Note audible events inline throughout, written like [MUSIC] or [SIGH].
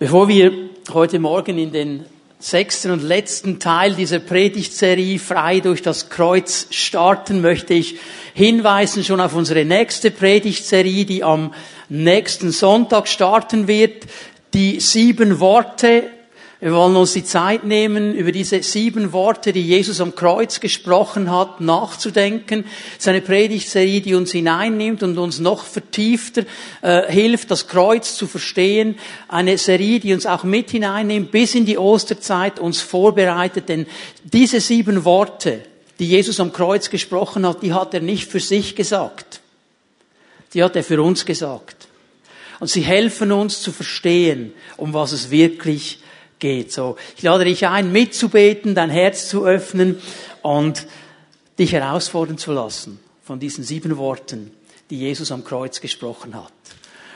Bevor wir heute Morgen in den sechsten und letzten Teil dieser Predigtserie frei durch das Kreuz starten, möchte ich hinweisen schon auf unsere nächste Predigtserie, die am nächsten Sonntag starten wird. Die sieben Worte wir wollen uns die Zeit nehmen, über diese sieben Worte, die Jesus am Kreuz gesprochen hat, nachzudenken. Seine Predigtserie, die uns hineinnimmt und uns noch vertiefter äh, hilft, das Kreuz zu verstehen. Eine Serie, die uns auch mit hineinnimmt bis in die Osterzeit, uns vorbereitet. Denn diese sieben Worte, die Jesus am Kreuz gesprochen hat, die hat er nicht für sich gesagt. Die hat er für uns gesagt. Und sie helfen uns zu verstehen, um was es wirklich geht. So, ich lade dich ein, mitzubeten, dein Herz zu öffnen und dich herausfordern zu lassen von diesen sieben Worten, die Jesus am Kreuz gesprochen hat.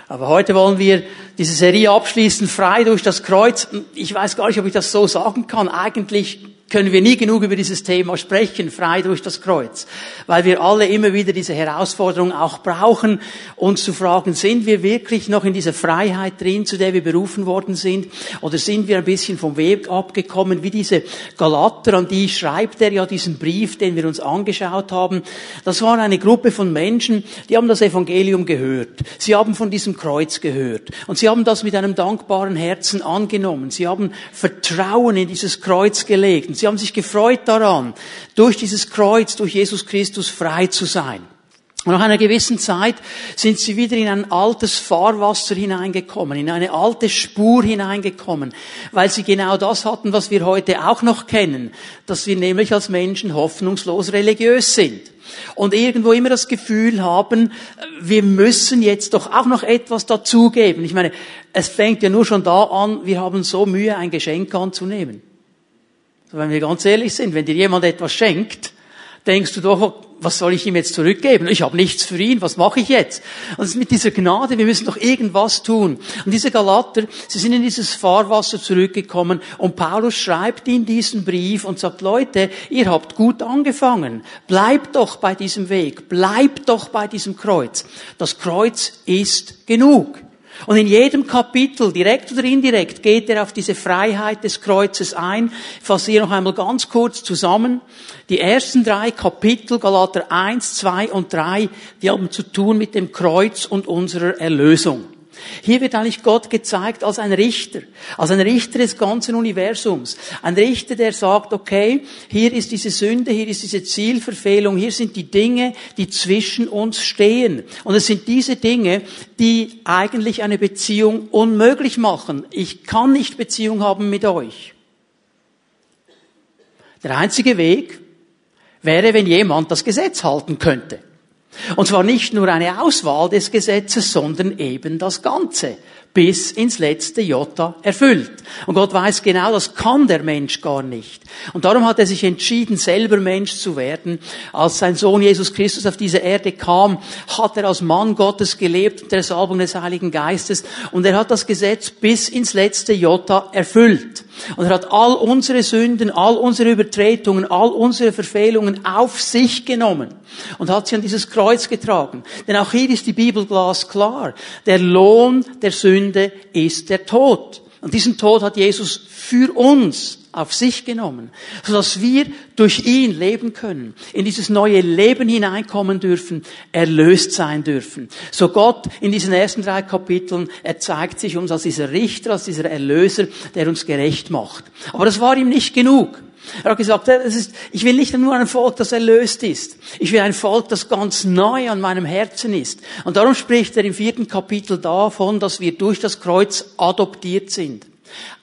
Aber heute wollen wir diese Serie abschließen, frei durch das Kreuz. Ich weiß gar nicht, ob ich das so sagen kann. Eigentlich können wir nie genug über dieses Thema sprechen, frei durch das Kreuz, weil wir alle immer wieder diese Herausforderung auch brauchen, uns zu fragen, sind wir wirklich noch in dieser Freiheit drin, zu der wir berufen worden sind, oder sind wir ein bisschen vom Weg abgekommen, wie diese Galater, an die schreibt er ja diesen Brief, den wir uns angeschaut haben. Das war eine Gruppe von Menschen, die haben das Evangelium gehört. Sie haben von diesem Kreuz gehört. Und sie haben das mit einem dankbaren Herzen angenommen. Sie haben Vertrauen in dieses Kreuz gelegt. Sie haben sich gefreut daran, durch dieses Kreuz, durch Jesus Christus frei zu sein. Und nach einer gewissen Zeit sind sie wieder in ein altes Fahrwasser hineingekommen, in eine alte Spur hineingekommen, weil sie genau das hatten, was wir heute auch noch kennen, dass wir nämlich als Menschen hoffnungslos religiös sind. Und irgendwo immer das Gefühl haben, wir müssen jetzt doch auch noch etwas dazugeben. Ich meine, es fängt ja nur schon da an, wir haben so Mühe, ein Geschenk anzunehmen. Wenn wir ganz ehrlich sind, wenn dir jemand etwas schenkt, denkst du doch, was soll ich ihm jetzt zurückgeben? Ich habe nichts für ihn, was mache ich jetzt? Und mit dieser Gnade, wir müssen doch irgendwas tun. Und diese Galater, sie sind in dieses Fahrwasser zurückgekommen und Paulus schreibt in diesen Brief und sagt, Leute, ihr habt gut angefangen. Bleibt doch bei diesem Weg. Bleibt doch bei diesem Kreuz. Das Kreuz ist genug. Und in jedem Kapitel, direkt oder indirekt, geht er auf diese Freiheit des Kreuzes ein. Ich fasse hier noch einmal ganz kurz zusammen. Die ersten drei Kapitel, Galater 1, 2 und 3, die haben zu tun mit dem Kreuz und unserer Erlösung. Hier wird eigentlich Gott gezeigt als ein Richter, als ein Richter des ganzen Universums. Ein Richter, der sagt, okay, hier ist diese Sünde, hier ist diese Zielverfehlung, hier sind die Dinge, die zwischen uns stehen. Und es sind diese Dinge, die eigentlich eine Beziehung unmöglich machen. Ich kann nicht Beziehung haben mit euch. Der einzige Weg wäre, wenn jemand das Gesetz halten könnte. Und zwar nicht nur eine Auswahl des Gesetzes, sondern eben das Ganze bis ins letzte Jota erfüllt. Und Gott weiß genau, das kann der Mensch gar nicht. Und darum hat er sich entschieden, selber Mensch zu werden. Als sein Sohn Jesus Christus auf diese Erde kam, hat er als Mann Gottes gelebt der Salbung des Heiligen Geistes. Und er hat das Gesetz bis ins letzte Jota erfüllt. Und er hat all unsere Sünden, all unsere Übertretungen, all unsere Verfehlungen auf sich genommen und hat sie an dieses Kreuz getragen. Denn auch hier ist die Bibel glasklar. Der Lohn der Sünde ist der Tod. Und diesen Tod hat Jesus für uns auf sich genommen, sodass wir durch ihn leben können, in dieses neue Leben hineinkommen dürfen, erlöst sein dürfen. So Gott in diesen ersten drei Kapiteln, er zeigt sich uns als dieser Richter, als dieser Erlöser, der uns gerecht macht. Aber das war ihm nicht genug. Er hat gesagt, ist, ich will nicht nur ein Volk, das erlöst ist. Ich will ein Volk, das ganz neu an meinem Herzen ist. Und darum spricht er im vierten Kapitel davon, dass wir durch das Kreuz adoptiert sind.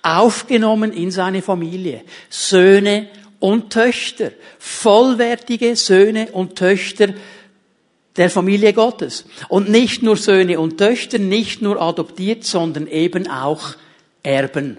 Aufgenommen in seine Familie. Söhne und Töchter. Vollwertige Söhne und Töchter der Familie Gottes. Und nicht nur Söhne und Töchter, nicht nur adoptiert, sondern eben auch Erben.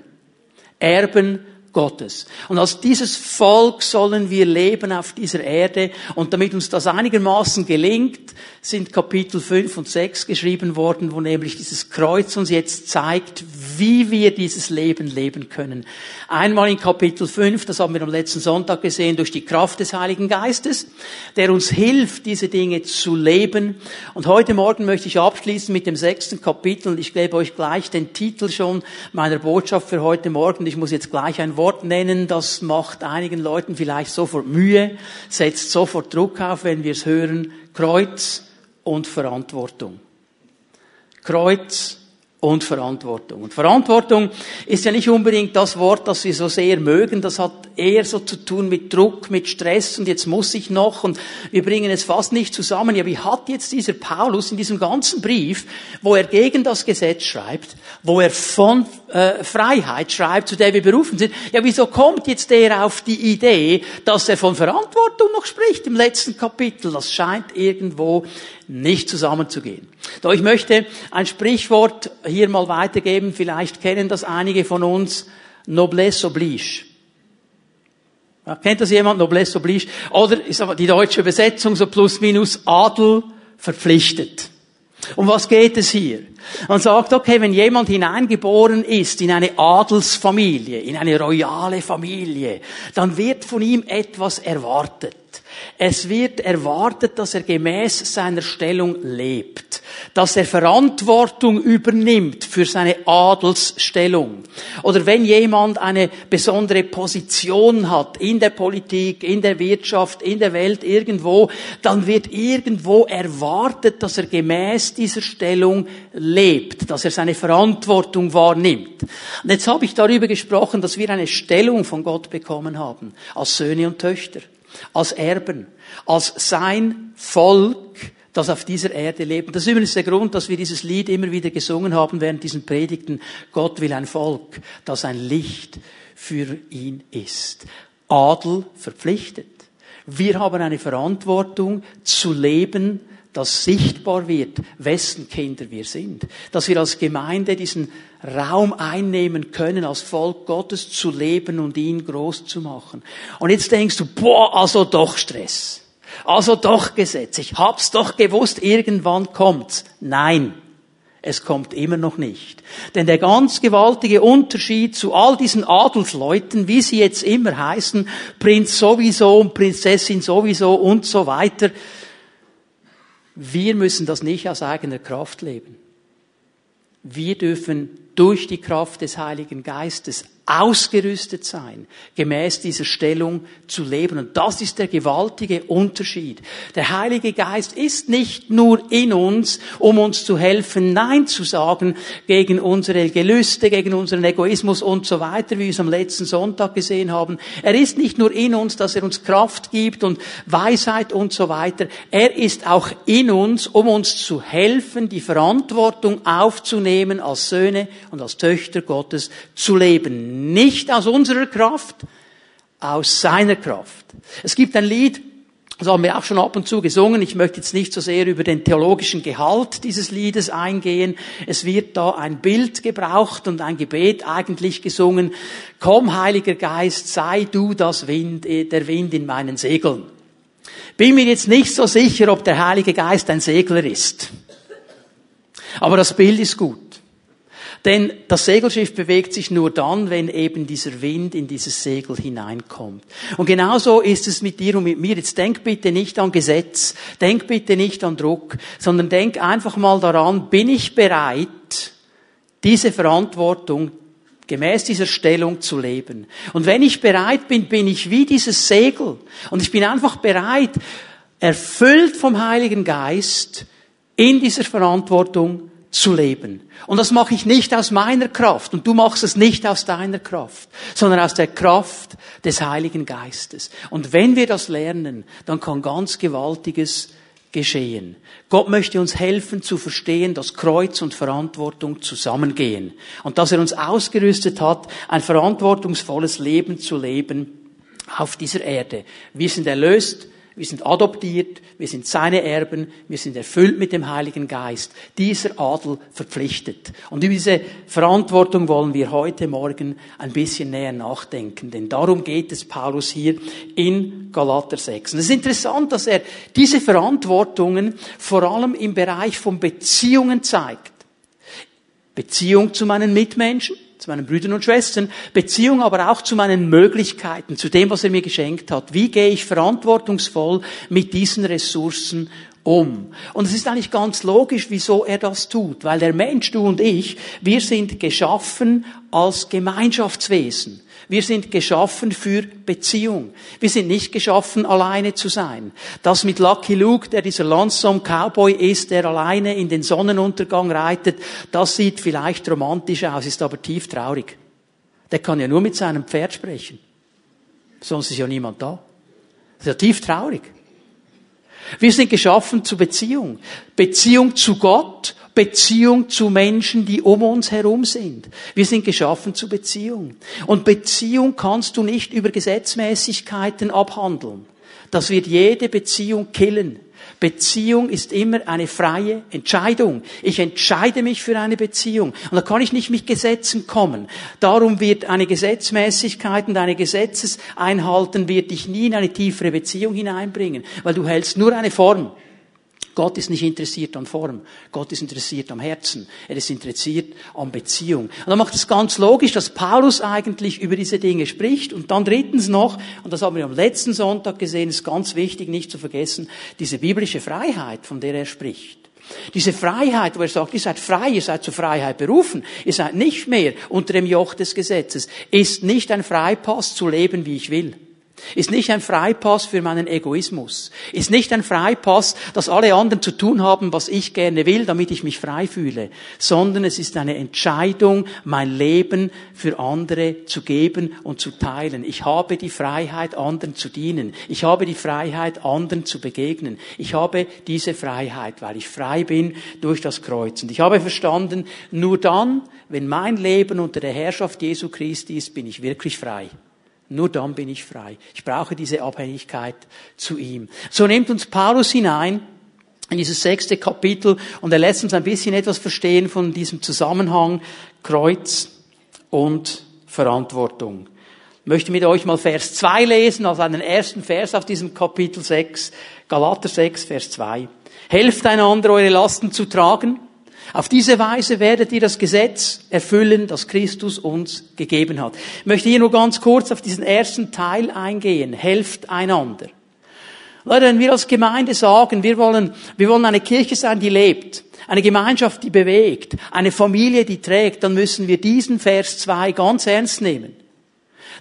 Erben Gottes. Und als dieses Volk sollen wir leben auf dieser Erde. Und damit uns das einigermaßen gelingt, sind Kapitel 5 und 6 geschrieben worden, wo nämlich dieses Kreuz uns jetzt zeigt, wie wir dieses Leben leben können. Einmal in Kapitel 5, das haben wir am letzten Sonntag gesehen, durch die Kraft des Heiligen Geistes, der uns hilft, diese Dinge zu leben. Und heute Morgen möchte ich abschließen mit dem sechsten Kapitel ich gebe euch gleich den Titel schon meiner Botschaft für heute Morgen. Ich muss jetzt gleich ein Wort nennen, das macht einigen Leuten vielleicht sofort Mühe, setzt sofort Druck auf, wenn wir es hören. Kreuz und Verantwortung. Kreuz und Verantwortung. Und Verantwortung ist ja nicht unbedingt das Wort, das wir so sehr mögen. Das hat eher so zu tun mit Druck, mit Stress und jetzt muss ich noch und wir bringen es fast nicht zusammen. Ja, wie hat jetzt dieser Paulus in diesem ganzen Brief, wo er gegen das Gesetz schreibt, wo er von äh, Freiheit schreibt, zu der wir berufen sind, ja, wieso kommt jetzt er auf die Idee, dass er von Verantwortung noch spricht im letzten Kapitel? Das scheint irgendwo nicht zusammenzugehen. Doch ich möchte ein Sprichwort hier mal weitergeben. Vielleicht kennen das einige von uns. Noblesse oblige. Ja, kennt das jemand? Noblesse oblige. Oder ist aber die deutsche Übersetzung so plus minus Adel verpflichtet. Um was geht es hier? Man sagt, okay, wenn jemand hineingeboren ist in eine Adelsfamilie, in eine royale Familie, dann wird von ihm etwas erwartet. Es wird erwartet, dass er gemäß seiner Stellung lebt, dass er Verantwortung übernimmt für seine Adelsstellung. Oder wenn jemand eine besondere Position hat in der Politik, in der Wirtschaft, in der Welt irgendwo, dann wird irgendwo erwartet, dass er gemäß dieser Stellung lebt, dass er seine Verantwortung wahrnimmt. Und jetzt habe ich darüber gesprochen, dass wir eine Stellung von Gott bekommen haben, als Söhne und Töchter als Erben, als sein Volk, das auf dieser Erde lebt. Das ist übrigens der Grund, dass wir dieses Lied immer wieder gesungen haben während diesen Predigten. Gott will ein Volk, das ein Licht für ihn ist. Adel verpflichtet. Wir haben eine Verantwortung zu leben, dass sichtbar wird, wessen Kinder wir sind. Dass wir als Gemeinde diesen Raum einnehmen können, als Volk Gottes zu leben und ihn groß zu machen. Und jetzt denkst du, boah, also doch Stress. Also doch Gesetz. Ich hab's doch gewusst, irgendwann kommt's. Nein. Es kommt immer noch nicht. Denn der ganz gewaltige Unterschied zu all diesen Adelsleuten, wie sie jetzt immer heißen, Prinz sowieso und Prinzessin sowieso und so weiter, wir müssen das nicht aus eigener Kraft leben. Wir dürfen durch die Kraft des Heiligen Geistes ausgerüstet sein, gemäß dieser Stellung zu leben. Und das ist der gewaltige Unterschied. Der Heilige Geist ist nicht nur in uns, um uns zu helfen, Nein zu sagen gegen unsere Gelüste, gegen unseren Egoismus und so weiter, wie wir es am letzten Sonntag gesehen haben. Er ist nicht nur in uns, dass er uns Kraft gibt und Weisheit und so weiter. Er ist auch in uns, um uns zu helfen, die Verantwortung aufzunehmen, als Söhne und als Töchter Gottes zu leben nicht aus unserer Kraft, aus seiner Kraft. Es gibt ein Lied, das haben wir auch schon ab und zu gesungen. Ich möchte jetzt nicht so sehr über den theologischen Gehalt dieses Liedes eingehen. Es wird da ein Bild gebraucht und ein Gebet eigentlich gesungen. Komm, Heiliger Geist, sei du das Wind, äh, der Wind in meinen Segeln. Bin mir jetzt nicht so sicher, ob der Heilige Geist ein Segler ist. Aber das Bild ist gut. Denn das Segelschiff bewegt sich nur dann, wenn eben dieser Wind in dieses Segel hineinkommt. Und genauso ist es mit dir und mit mir. Jetzt denk bitte nicht an Gesetz, denk bitte nicht an Druck, sondern denk einfach mal daran, bin ich bereit, diese Verantwortung gemäß dieser Stellung zu leben. Und wenn ich bereit bin, bin ich wie dieses Segel. Und ich bin einfach bereit, erfüllt vom Heiligen Geist, in dieser Verantwortung zu leben. Und das mache ich nicht aus meiner Kraft und du machst es nicht aus deiner Kraft, sondern aus der Kraft des Heiligen Geistes. Und wenn wir das lernen, dann kann ganz Gewaltiges geschehen. Gott möchte uns helfen zu verstehen, dass Kreuz und Verantwortung zusammengehen und dass er uns ausgerüstet hat, ein verantwortungsvolles Leben zu leben auf dieser Erde. Wir sind erlöst, wir sind adoptiert, wir sind seine Erben, wir sind erfüllt mit dem Heiligen Geist. Dieser Adel verpflichtet. Und über diese Verantwortung wollen wir heute Morgen ein bisschen näher nachdenken, denn darum geht es Paulus hier in Galater 6. Und es ist interessant, dass er diese Verantwortungen vor allem im Bereich von Beziehungen zeigt. Beziehung zu meinen Mitmenschen, zu meinen Brüdern und Schwestern, Beziehung aber auch zu meinen Möglichkeiten, zu dem, was er mir geschenkt hat. Wie gehe ich verantwortungsvoll mit diesen Ressourcen um. Und es ist eigentlich ganz logisch, wieso er das tut, weil der Mensch, du und ich, wir sind geschaffen als Gemeinschaftswesen. Wir sind geschaffen für Beziehung. Wir sind nicht geschaffen, alleine zu sein. Das mit Lucky Luke, der dieser Lonesome Cowboy ist, der alleine in den Sonnenuntergang reitet, das sieht vielleicht romantisch aus, ist aber tief traurig. Der kann ja nur mit seinem Pferd sprechen. Sonst ist ja niemand da. Das ist ja tief traurig. Wir sind geschaffen zu Beziehung. Beziehung zu Gott Beziehung zu Menschen, die um uns herum sind. Wir sind geschaffen zu Beziehung. Und Beziehung kannst du nicht über Gesetzmäßigkeiten abhandeln. Das wird jede Beziehung killen. Beziehung ist immer eine freie Entscheidung. Ich entscheide mich für eine Beziehung. Und da kann ich nicht mit Gesetzen kommen. Darum wird eine Gesetzmäßigkeit und eine Gesetzeseinhalten wird dich nie in eine tiefere Beziehung hineinbringen, weil du hältst nur eine Form. Gott ist nicht interessiert an Form. Gott ist interessiert am Herzen. Er ist interessiert an Beziehung. Und dann macht es ganz logisch, dass Paulus eigentlich über diese Dinge spricht. Und dann drittens noch, und das haben wir am letzten Sonntag gesehen, ist ganz wichtig, nicht zu vergessen, diese biblische Freiheit, von der er spricht. Diese Freiheit, wo er sagt, ihr seid frei, ihr seid zur Freiheit berufen, ihr seid nicht mehr unter dem Joch des Gesetzes, ist nicht ein Freipass zu leben, wie ich will. Ist nicht ein Freipass für meinen Egoismus. Ist nicht ein Freipass, dass alle anderen zu tun haben, was ich gerne will, damit ich mich frei fühle. Sondern es ist eine Entscheidung, mein Leben für andere zu geben und zu teilen. Ich habe die Freiheit, anderen zu dienen. Ich habe die Freiheit, anderen zu begegnen. Ich habe diese Freiheit, weil ich frei bin durch das Kreuz. Und ich habe verstanden, nur dann, wenn mein Leben unter der Herrschaft Jesu Christi ist, bin ich wirklich frei. Nur dann bin ich frei. Ich brauche diese Abhängigkeit zu ihm. So nimmt uns Paulus hinein in dieses sechste Kapitel und er lässt uns ein bisschen etwas verstehen von diesem Zusammenhang Kreuz und Verantwortung. Ich möchte mit euch mal Vers 2 lesen, also einen ersten Vers auf diesem Kapitel 6, Galater 6, Vers 2. Helft einander, eure Lasten zu tragen auf diese Weise werdet ihr das Gesetz erfüllen, das Christus uns gegeben hat. Ich möchte hier nur ganz kurz auf diesen ersten Teil eingehen. Helft einander. Leute, wenn wir als Gemeinde sagen, wir wollen, wir wollen eine Kirche sein, die lebt, eine Gemeinschaft, die bewegt, eine Familie, die trägt, dann müssen wir diesen Vers 2 ganz ernst nehmen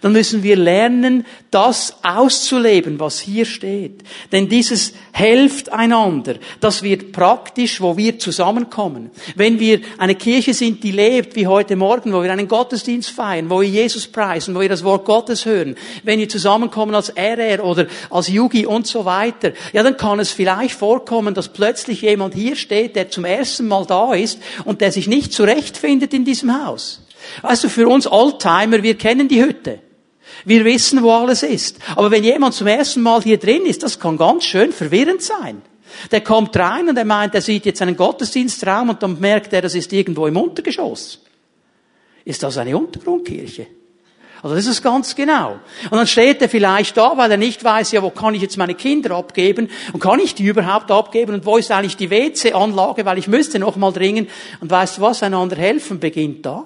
dann müssen wir lernen, das auszuleben, was hier steht. Denn dieses hilft einander. Das wird praktisch, wo wir zusammenkommen. Wenn wir eine Kirche sind, die lebt, wie heute Morgen, wo wir einen Gottesdienst feiern, wo wir Jesus preisen, wo wir das Wort Gottes hören, wenn wir zusammenkommen als RR oder als Yugi und so weiter, ja, dann kann es vielleicht vorkommen, dass plötzlich jemand hier steht, der zum ersten Mal da ist und der sich nicht zurechtfindet in diesem Haus. Weißt du, für uns Oldtimer, wir kennen die Hütte. Wir wissen, wo alles ist. Aber wenn jemand zum ersten Mal hier drin ist, das kann ganz schön verwirrend sein. Der kommt rein und er meint, er sieht jetzt einen Gottesdienstraum und dann merkt er, das ist irgendwo im Untergeschoss. Ist das eine Untergrundkirche? Also das ist ganz genau. Und dann steht er vielleicht da, weil er nicht weiß, ja, wo kann ich jetzt meine Kinder abgeben und kann ich die überhaupt abgeben und wo ist eigentlich die WC-Anlage, weil ich müsste noch mal dringen. Und weißt du was, einander helfen beginnt da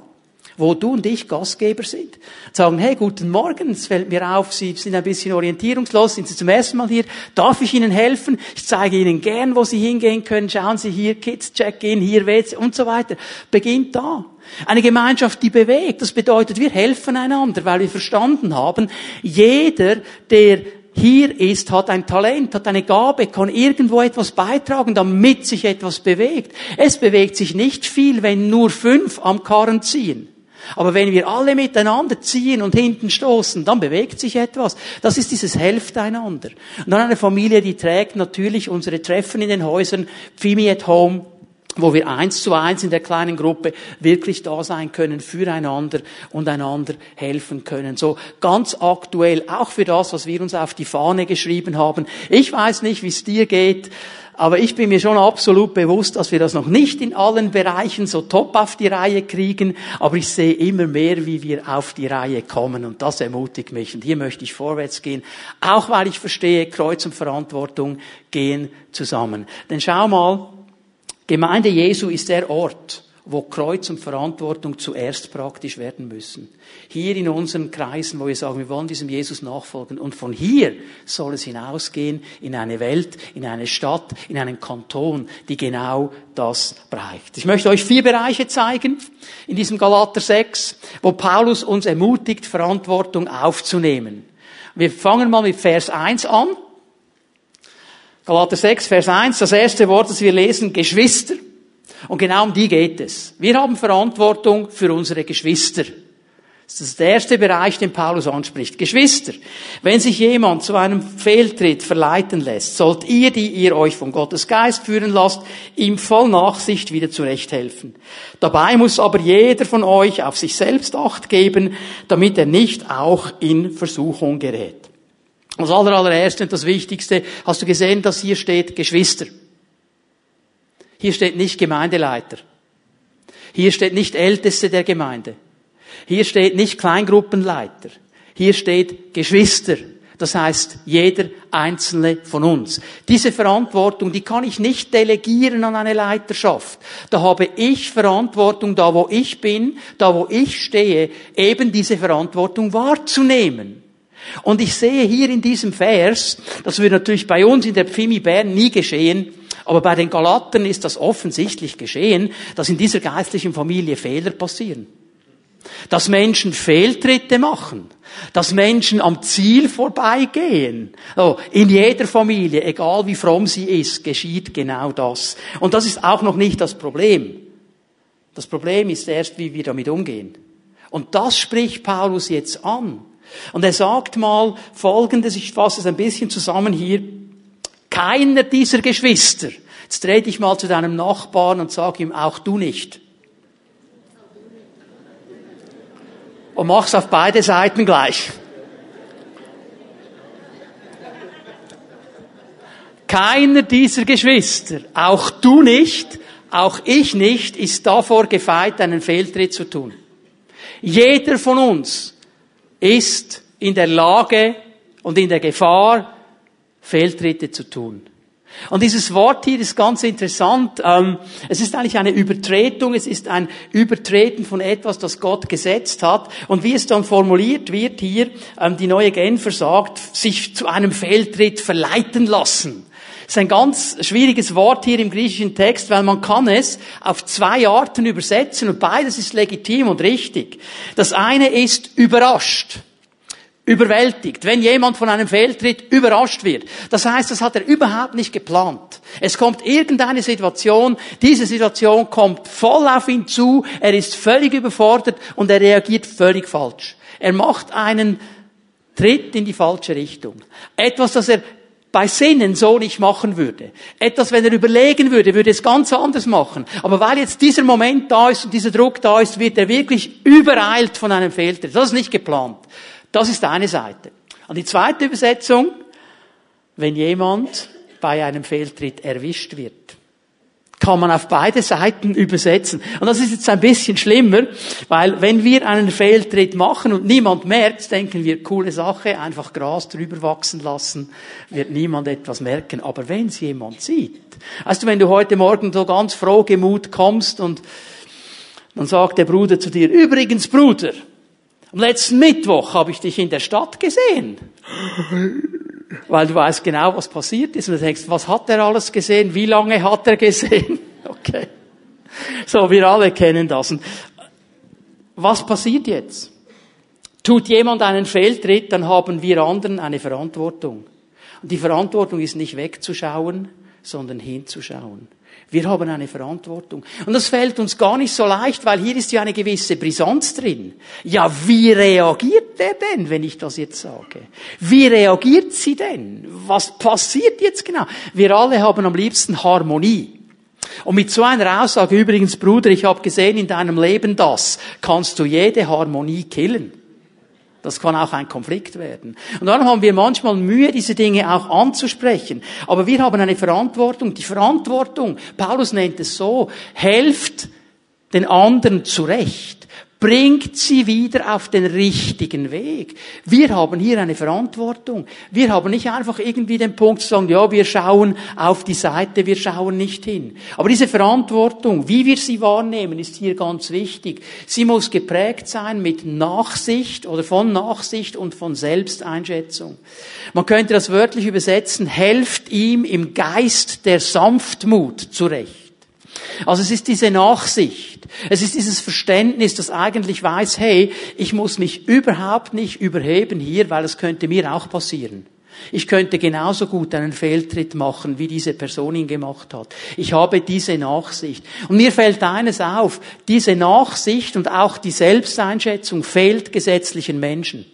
wo du und ich Gastgeber sind. Sagen, hey, guten Morgen, es fällt mir auf, Sie sind ein bisschen orientierungslos, sind Sie zum ersten Mal hier, darf ich Ihnen helfen? Ich zeige Ihnen gern, wo Sie hingehen können, schauen Sie hier, Kids, Check-in, hier WC und so weiter. Beginnt da. Eine Gemeinschaft, die bewegt, das bedeutet, wir helfen einander, weil wir verstanden haben, jeder, der hier ist, hat ein Talent, hat eine Gabe, kann irgendwo etwas beitragen, damit sich etwas bewegt. Es bewegt sich nicht viel, wenn nur fünf am Karren ziehen. Aber wenn wir alle miteinander ziehen und hinten stoßen, dann bewegt sich etwas. Das ist dieses Helft einander. Und dann eine Familie, die trägt natürlich unsere Treffen in den Häusern, Fimi at Home, wo wir eins zu eins in der kleinen Gruppe wirklich da sein können füreinander und einander helfen können. So ganz aktuell, auch für das, was wir uns auf die Fahne geschrieben haben. Ich weiß nicht, wie es dir geht. Aber ich bin mir schon absolut bewusst, dass wir das noch nicht in allen Bereichen so top auf die Reihe kriegen. Aber ich sehe immer mehr, wie wir auf die Reihe kommen. Und das ermutigt mich. Und hier möchte ich vorwärts gehen. Auch weil ich verstehe, Kreuz und Verantwortung gehen zusammen. Denn schau mal, Gemeinde Jesu ist der Ort, wo Kreuz und Verantwortung zuerst praktisch werden müssen. Hier in unseren Kreisen, wo wir sagen, wir wollen diesem Jesus nachfolgen. Und von hier soll es hinausgehen in eine Welt, in eine Stadt, in einen Kanton, die genau das bereicht. Ich möchte euch vier Bereiche zeigen in diesem Galater 6, wo Paulus uns ermutigt, Verantwortung aufzunehmen. Wir fangen mal mit Vers 1 an. Galater 6, Vers 1, das erste Wort, das wir lesen, Geschwister. Und genau um die geht es. Wir haben Verantwortung für unsere Geschwister. Das ist der erste Bereich, den Paulus anspricht. Geschwister, wenn sich jemand zu einem Fehltritt verleiten lässt, sollt ihr, die ihr euch von Gottes Geist führen lasst, ihm voll Nachsicht wieder zurechthelfen. Dabei muss aber jeder von euch auf sich selbst Acht geben, damit er nicht auch in Versuchung gerät. Das allererste und das Wichtigste, hast du gesehen, dass hier steht Geschwister. Hier steht nicht Gemeindeleiter. Hier steht nicht Älteste der Gemeinde. Hier steht nicht Kleingruppenleiter. Hier steht Geschwister. Das heißt, jeder einzelne von uns. Diese Verantwortung, die kann ich nicht delegieren an eine Leiterschaft. Da habe ich Verantwortung, da wo ich bin, da wo ich stehe, eben diese Verantwortung wahrzunehmen. Und ich sehe hier in diesem Vers, das wird natürlich bei uns in der Pfimi Bern nie geschehen, aber bei den Galatern ist das offensichtlich geschehen, dass in dieser geistlichen Familie Fehler passieren. Dass Menschen Fehltritte machen. Dass Menschen am Ziel vorbeigehen. Oh, in jeder Familie, egal wie fromm sie ist, geschieht genau das. Und das ist auch noch nicht das Problem. Das Problem ist erst, wie wir damit umgehen. Und das spricht Paulus jetzt an. Und er sagt mal Folgendes, ich fasse es ein bisschen zusammen hier. Keiner dieser Geschwister, jetzt dreh dich mal zu deinem Nachbarn und sag ihm, auch du nicht. Und mach's auf beide Seiten gleich. Keiner dieser Geschwister, auch du nicht, auch ich nicht, ist davor gefeit, einen Fehltritt zu tun. Jeder von uns ist in der Lage und in der Gefahr, Fehltritte zu tun. Und dieses Wort hier ist ganz interessant. Ähm, es ist eigentlich eine Übertretung, es ist ein Übertreten von etwas, das Gott gesetzt hat. Und wie es dann formuliert wird hier, ähm, die neue Genfer sagt, sich zu einem Fehltritt verleiten lassen. Das ist ein ganz schwieriges Wort hier im griechischen Text, weil man kann es auf zwei Arten übersetzen und beides ist legitim und richtig. Das eine ist überrascht. Überwältigt. Wenn jemand von einem Fehltritt überrascht wird. Das heißt, das hat er überhaupt nicht geplant. Es kommt irgendeine Situation, diese Situation kommt voll auf ihn zu, er ist völlig überfordert und er reagiert völlig falsch. Er macht einen Tritt in die falsche Richtung. Etwas, das er bei Sinnen so nicht machen würde. Etwas, wenn er überlegen würde, würde es ganz anders machen. Aber weil jetzt dieser Moment da ist und dieser Druck da ist, wird er wirklich übereilt von einem Fehltritt. Das ist nicht geplant. Das ist eine Seite. Und die zweite Übersetzung, wenn jemand bei einem Fehltritt erwischt wird kann man auf beide Seiten übersetzen. Und das ist jetzt ein bisschen schlimmer, weil wenn wir einen Fehltritt machen und niemand merkt, denken wir, coole Sache, einfach Gras drüber wachsen lassen, wird niemand etwas merken. Aber wenn es jemand sieht, weißt du, wenn du heute Morgen so ganz froh gemut kommst und dann sagt der Bruder zu dir, übrigens Bruder, am letzten Mittwoch habe ich dich in der Stadt gesehen [LAUGHS] weil du weißt genau, was passiert ist und du denkst, was hat er alles gesehen? Wie lange hat er gesehen? [LAUGHS] Okay. So, wir alle kennen das. Und was passiert jetzt? Tut jemand einen Fehltritt, dann haben wir anderen eine Verantwortung. Und die Verantwortung ist nicht wegzuschauen, sondern hinzuschauen. Wir haben eine Verantwortung. Und das fällt uns gar nicht so leicht, weil hier ist ja eine gewisse Brisanz drin. Ja, wie reagiert der denn, wenn ich das jetzt sage? Wie reagiert sie denn? Was passiert jetzt genau? Wir alle haben am liebsten Harmonie. Und mit so einer Aussage, übrigens Bruder, ich habe gesehen in deinem Leben das, kannst du jede Harmonie killen. Das kann auch ein Konflikt werden. Und darum haben wir manchmal Mühe, diese Dinge auch anzusprechen. Aber wir haben eine Verantwortung. Die Verantwortung, Paulus nennt es so, helft den anderen zurecht bringt sie wieder auf den richtigen Weg. Wir haben hier eine Verantwortung. Wir haben nicht einfach irgendwie den Punkt zu sagen, ja, wir schauen auf die Seite, wir schauen nicht hin. Aber diese Verantwortung, wie wir sie wahrnehmen, ist hier ganz wichtig. Sie muss geprägt sein mit Nachsicht oder von Nachsicht und von Selbsteinschätzung. Man könnte das wörtlich übersetzen, helft ihm im Geist der Sanftmut zurecht. Also es ist diese Nachsicht. Es ist dieses Verständnis, das eigentlich weiß, hey, ich muss mich überhaupt nicht überheben hier, weil es könnte mir auch passieren. Ich könnte genauso gut einen Fehltritt machen, wie diese Person ihn gemacht hat. Ich habe diese Nachsicht. Und mir fällt eines auf, diese Nachsicht und auch die Selbsteinschätzung fehlt gesetzlichen Menschen.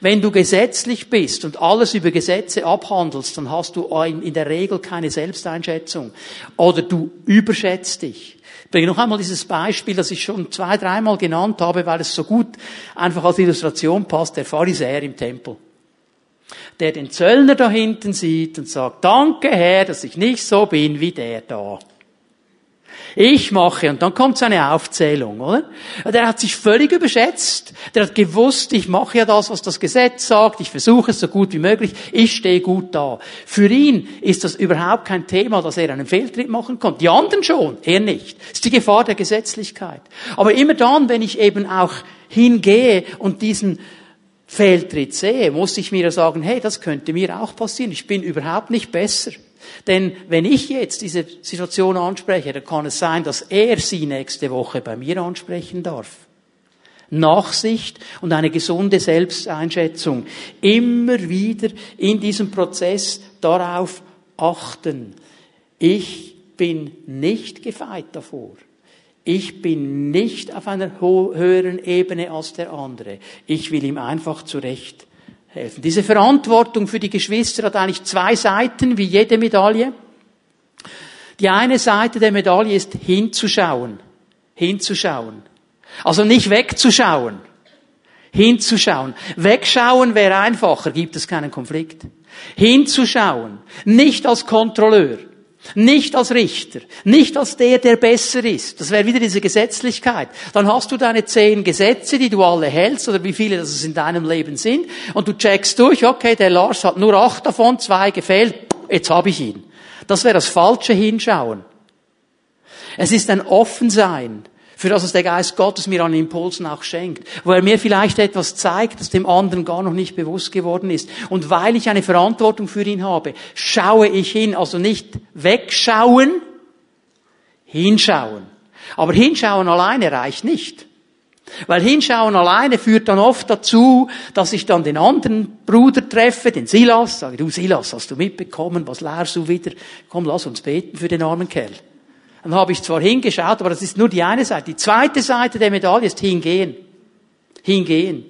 Wenn du gesetzlich bist und alles über Gesetze abhandelst, dann hast du in der Regel keine Selbsteinschätzung. Oder du überschätzt dich. Ich bringe noch einmal dieses Beispiel, das ich schon zwei, dreimal genannt habe, weil es so gut einfach als Illustration passt, der Pharisäer im Tempel. Der den Zöllner da hinten sieht und sagt, danke Herr, dass ich nicht so bin wie der da. Ich mache, und dann kommt seine Aufzählung, oder? Der hat sich völlig überschätzt. Der hat gewusst, ich mache ja das, was das Gesetz sagt, ich versuche es so gut wie möglich, ich stehe gut da. Für ihn ist das überhaupt kein Thema, dass er einen Fehltritt machen kann. Die anderen schon, er nicht. Das ist die Gefahr der Gesetzlichkeit. Aber immer dann, wenn ich eben auch hingehe und diesen Fehltritt sehe, muss ich mir sagen, hey, das könnte mir auch passieren. Ich bin überhaupt nicht besser. Denn wenn ich jetzt diese Situation anspreche, dann kann es sein, dass er sie nächste Woche bei mir ansprechen darf. Nachsicht und eine gesunde Selbsteinschätzung. Immer wieder in diesem Prozess darauf achten. Ich bin nicht gefeit davor. Ich bin nicht auf einer höheren Ebene als der andere. Ich will ihm einfach zurecht helfen. Diese Verantwortung für die Geschwister hat eigentlich zwei Seiten, wie jede Medaille. Die eine Seite der Medaille ist hinzuschauen. Hinzuschauen. Also nicht wegzuschauen. Hinzuschauen. Wegschauen wäre einfacher, gibt es keinen Konflikt. Hinzuschauen. Nicht als Kontrolleur. Nicht als Richter, nicht als der, der besser ist. Das wäre wieder diese Gesetzlichkeit. Dann hast du deine zehn Gesetze, die du alle hältst, oder wie viele das es in deinem Leben sind, und du checkst durch, okay, der Lars hat nur acht davon, zwei gefehlt, jetzt habe ich ihn. Das wäre das falsche Hinschauen. Es ist ein Offensein für das, was der Geist Gottes mir an Impulsen auch schenkt. Wo er mir vielleicht etwas zeigt, das dem anderen gar noch nicht bewusst geworden ist. Und weil ich eine Verantwortung für ihn habe, schaue ich hin, also nicht wegschauen, hinschauen. Aber hinschauen alleine reicht nicht. Weil hinschauen alleine führt dann oft dazu, dass ich dann den anderen Bruder treffe, den Silas, sage, du Silas, hast du mitbekommen, was lehrst du wieder? Komm, lass uns beten für den armen Kerl. Dann habe ich zwar hingeschaut, aber das ist nur die eine Seite. Die zweite Seite der Medaille ist hingehen. Hingehen.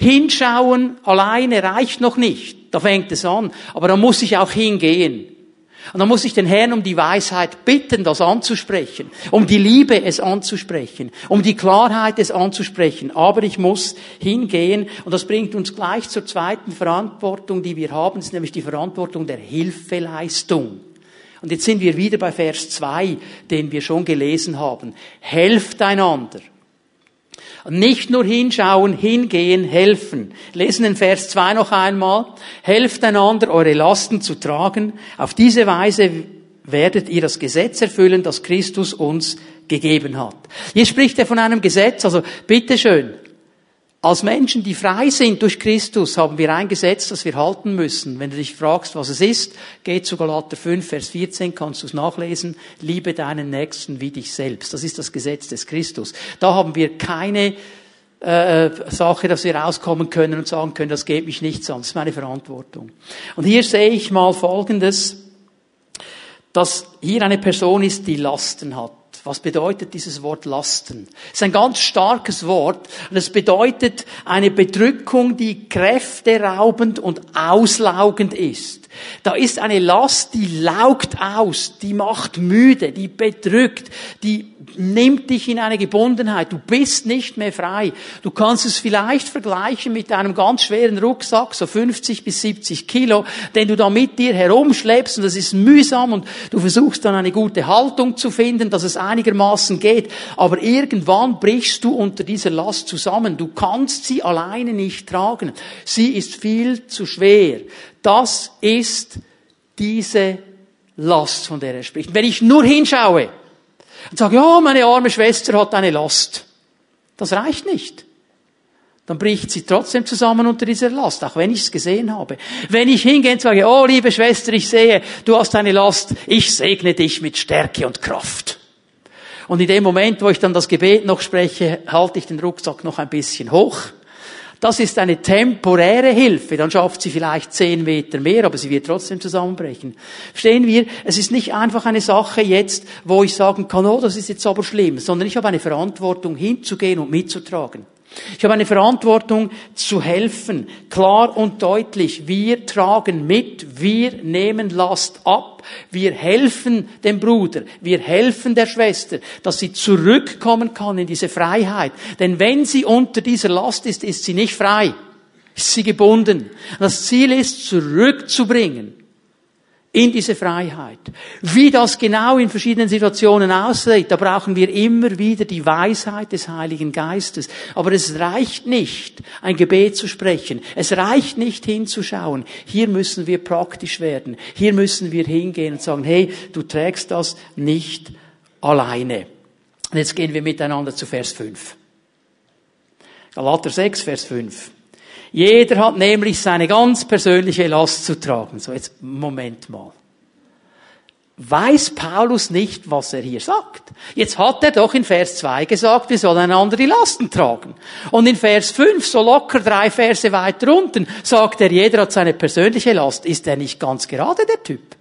Hinschauen alleine reicht noch nicht. Da fängt es an. Aber da muss ich auch hingehen. Und dann muss ich den Herrn um die Weisheit bitten, das anzusprechen. Um die Liebe, es anzusprechen. Um die Klarheit, es anzusprechen. Aber ich muss hingehen. Und das bringt uns gleich zur zweiten Verantwortung, die wir haben. Ist nämlich die Verantwortung der Hilfeleistung. Und jetzt sind wir wieder bei Vers 2, den wir schon gelesen haben. Helft einander. Nicht nur hinschauen, hingehen, helfen. Lesen den Vers 2 noch einmal. Helft einander, eure Lasten zu tragen. Auf diese Weise werdet ihr das Gesetz erfüllen, das Christus uns gegeben hat. Hier spricht er von einem Gesetz, also bitteschön, als Menschen, die frei sind durch Christus, haben wir ein Gesetz, das wir halten müssen. Wenn du dich fragst, was es ist, geh zu Galater 5, Vers 14, kannst du es nachlesen. Liebe deinen Nächsten wie dich selbst. Das ist das Gesetz des Christus. Da haben wir keine äh, Sache, dass wir rauskommen können und sagen können, das geht mich nichts an. Das ist meine Verantwortung. Und hier sehe ich mal Folgendes, dass hier eine Person ist, die Lasten hat. Was bedeutet dieses Wort Lasten? Es ist ein ganz starkes Wort und es bedeutet eine Bedrückung, die kräfteraubend und auslaugend ist. Da ist eine Last, die laugt aus, die macht müde, die bedrückt, die nimmt dich in eine Gebundenheit. Du bist nicht mehr frei. Du kannst es vielleicht vergleichen mit einem ganz schweren Rucksack, so 50 bis 70 Kilo, den du da mit dir herumschleppst und das ist mühsam und du versuchst dann eine gute Haltung zu finden, dass es einigermaßen geht. Aber irgendwann brichst du unter dieser Last zusammen. Du kannst sie alleine nicht tragen. Sie ist viel zu schwer. Das ist diese Last, von der er spricht. Wenn ich nur hinschaue und sage, ja, meine arme Schwester hat eine Last, das reicht nicht. Dann bricht sie trotzdem zusammen unter dieser Last, auch wenn ich es gesehen habe. Wenn ich hingehe und sage, oh, liebe Schwester, ich sehe, du hast eine Last, ich segne dich mit Stärke und Kraft. Und in dem Moment, wo ich dann das Gebet noch spreche, halte ich den Rucksack noch ein bisschen hoch das ist eine temporäre Hilfe. Dann schafft sie vielleicht zehn Meter mehr, aber sie wird trotzdem zusammenbrechen. Verstehen wir? Es ist nicht einfach eine Sache jetzt, wo ich sagen kann, oh, das ist jetzt aber schlimm, sondern ich habe eine Verantwortung hinzugehen und mitzutragen. Ich habe eine Verantwortung zu helfen, klar und deutlich. Wir tragen mit, wir nehmen Last ab, wir helfen dem Bruder, wir helfen der Schwester, dass sie zurückkommen kann in diese Freiheit. Denn wenn sie unter dieser Last ist, ist sie nicht frei, ist sie gebunden. Das Ziel ist, zurückzubringen in diese Freiheit. Wie das genau in verschiedenen Situationen aussieht, da brauchen wir immer wieder die Weisheit des Heiligen Geistes. Aber es reicht nicht, ein Gebet zu sprechen. Es reicht nicht hinzuschauen. Hier müssen wir praktisch werden. Hier müssen wir hingehen und sagen, hey, du trägst das nicht alleine. Und jetzt gehen wir miteinander zu Vers 5. Galater 6, Vers 5. Jeder hat nämlich seine ganz persönliche Last zu tragen. So, jetzt, Moment mal. Weiß Paulus nicht, was er hier sagt? Jetzt hat er doch in Vers 2 gesagt, wir sollen einander die Lasten tragen. Und in Vers 5, so locker drei Verse weiter unten, sagt er, jeder hat seine persönliche Last. Ist er nicht ganz gerade der Typ?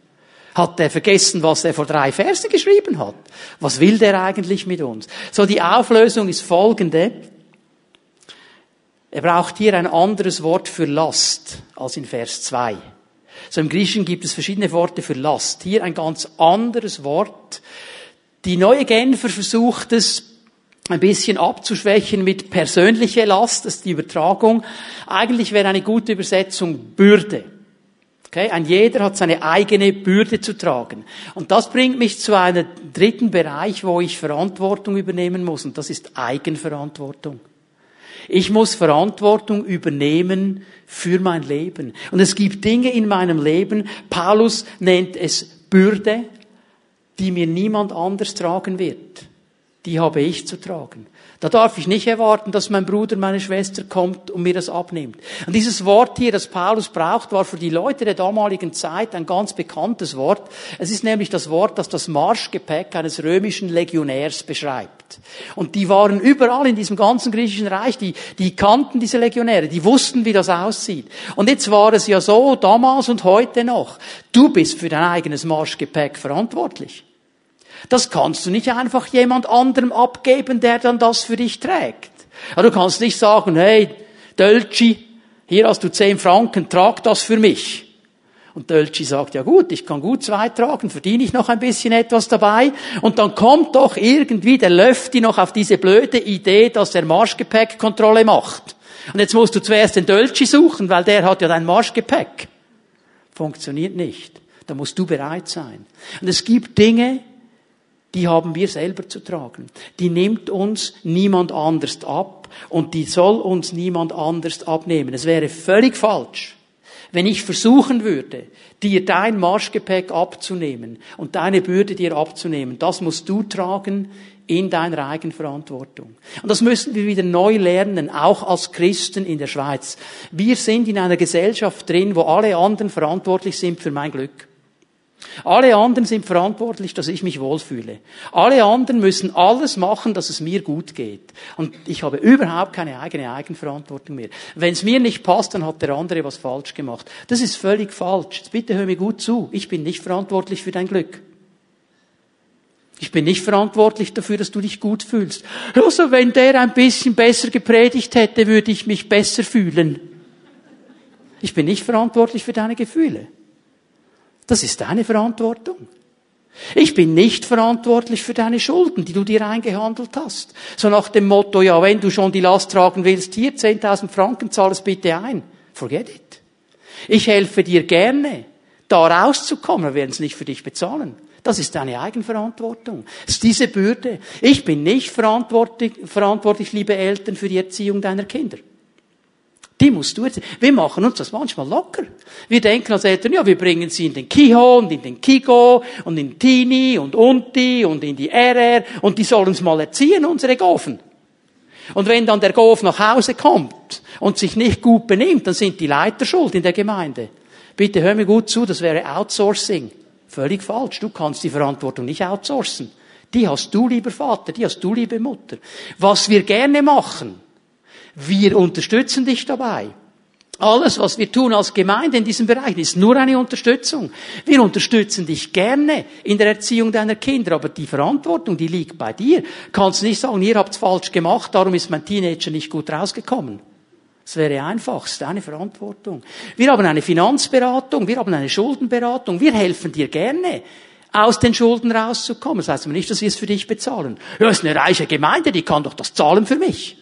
Hat er vergessen, was er vor drei Versen geschrieben hat? Was will der eigentlich mit uns? So, die Auflösung ist folgende. Er braucht hier ein anderes Wort für Last als in Vers 2. So im Griechischen gibt es verschiedene Worte für Last. Hier ein ganz anderes Wort. Die neue Genfer versucht es ein bisschen abzuschwächen mit persönliche Last, das ist die Übertragung. Eigentlich wäre eine gute Übersetzung Bürde. Okay, ein jeder hat seine eigene Bürde zu tragen. Und das bringt mich zu einem dritten Bereich, wo ich Verantwortung übernehmen muss, und das ist Eigenverantwortung. Ich muss Verantwortung übernehmen für mein Leben. Und es gibt Dinge in meinem Leben, Paulus nennt es Bürde, die mir niemand anders tragen wird. Die habe ich zu tragen. Da darf ich nicht erwarten, dass mein Bruder, meine Schwester kommt und mir das abnimmt. Und dieses Wort hier, das Paulus braucht, war für die Leute der damaligen Zeit ein ganz bekanntes Wort. Es ist nämlich das Wort, das das Marschgepäck eines römischen Legionärs beschreibt. Und die waren überall in diesem ganzen griechischen Reich, die, die kannten diese Legionäre, die wussten, wie das aussieht. Und jetzt war es ja so, damals und heute noch, du bist für dein eigenes Marschgepäck verantwortlich. Das kannst du nicht einfach jemand anderem abgeben, der dann das für dich trägt. du kannst nicht sagen, hey, Dölci, hier hast du zehn Franken, trag das für mich. Und Dölci sagt, ja gut, ich kann gut zwei tragen, verdiene ich noch ein bisschen etwas dabei. Und dann kommt doch irgendwie der Löfti noch auf diese blöde Idee, dass er Marschgepäckkontrolle macht. Und jetzt musst du zuerst den Dölci suchen, weil der hat ja dein Marschgepäck. Funktioniert nicht. Da musst du bereit sein. Und es gibt Dinge, die haben wir selber zu tragen. Die nimmt uns niemand anders ab und die soll uns niemand anders abnehmen. Es wäre völlig falsch, wenn ich versuchen würde, dir dein Marschgepäck abzunehmen und deine Bürde dir abzunehmen. Das musst du tragen in deiner Eigenverantwortung. Und das müssen wir wieder neu lernen, auch als Christen in der Schweiz. Wir sind in einer Gesellschaft drin, wo alle anderen verantwortlich sind für mein Glück. Alle anderen sind verantwortlich, dass ich mich wohlfühle. Alle anderen müssen alles machen, dass es mir gut geht. Und ich habe überhaupt keine eigene Eigenverantwortung mehr. Wenn es mir nicht passt, dann hat der andere was falsch gemacht. Das ist völlig falsch. Jetzt bitte hör mir gut zu. Ich bin nicht verantwortlich für dein Glück. Ich bin nicht verantwortlich dafür, dass du dich gut fühlst. Also wenn der ein bisschen besser gepredigt hätte, würde ich mich besser fühlen. Ich bin nicht verantwortlich für deine Gefühle. Das ist deine Verantwortung. Ich bin nicht verantwortlich für deine Schulden, die du dir eingehandelt hast. So nach dem Motto, ja, wenn du schon die Last tragen willst, hier 10.000 Franken, zahl es bitte ein. Forget it. Ich helfe dir gerne, da rauszukommen, wir werden es nicht für dich bezahlen. Das ist deine Eigenverantwortung. Das ist diese Bürde. Ich bin nicht verantwortlich, verantwortlich, liebe Eltern, für die Erziehung deiner Kinder. Die musst du jetzt. Wir machen uns das manchmal locker. Wir denken als Eltern, ja, wir bringen sie in den Kiho und in den Kigo und in Tini und Unti und in die RR und die sollen es mal erziehen, unsere Gofen. Und wenn dann der Gof nach Hause kommt und sich nicht gut benimmt, dann sind die Leiter schuld in der Gemeinde. Bitte hör mir gut zu, das wäre Outsourcing. Völlig falsch. Du kannst die Verantwortung nicht outsourcen. Die hast du, lieber Vater, die hast du, liebe Mutter. Was wir gerne machen, wir unterstützen dich dabei. Alles, was wir tun als Gemeinde in diesem Bereich, ist nur eine Unterstützung. Wir unterstützen dich gerne in der Erziehung deiner Kinder, aber die Verantwortung, die liegt bei dir. Kannst nicht sagen, ihr habt's falsch gemacht, darum ist mein Teenager nicht gut rausgekommen. Das wäre einfach, das ist deine Verantwortung. Wir haben eine Finanzberatung, wir haben eine Schuldenberatung, wir helfen dir gerne aus den Schulden rauszukommen. Das heißt aber nicht, dass wir es für dich bezahlen. Ja, ist eine reiche Gemeinde, die kann doch das zahlen für mich.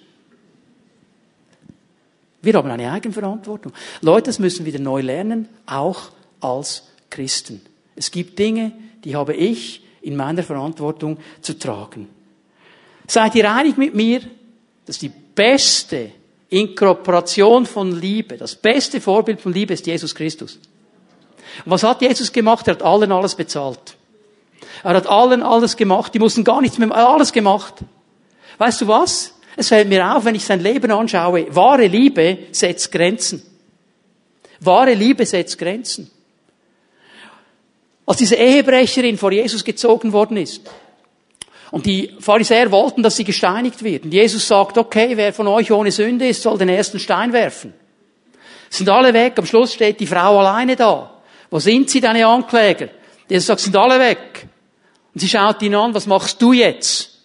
Wir haben eine Eigenverantwortung. Leute, das müssen wir wieder neu lernen, auch als Christen. Es gibt Dinge, die habe ich in meiner Verantwortung zu tragen. Seid ihr einig mit mir, dass die beste Inkorporation von Liebe, das beste Vorbild von Liebe ist Jesus Christus? Und was hat Jesus gemacht? Er hat allen alles bezahlt. Er hat allen alles gemacht. Die mussten gar nichts mehr, alles gemacht. Weißt du was? Es fällt mir auf, wenn ich sein Leben anschaue, wahre Liebe setzt Grenzen. Wahre Liebe setzt Grenzen. Als diese Ehebrecherin vor Jesus gezogen worden ist, und die Pharisäer wollten, dass sie gesteinigt wird. Und Jesus sagt, okay, wer von euch ohne Sünde ist, soll den ersten Stein werfen. Sind alle weg, am Schluss steht die Frau alleine da. Wo sind sie, deine Ankläger? Jesus sagt, sind alle weg. Und sie schaut ihn an, was machst du jetzt?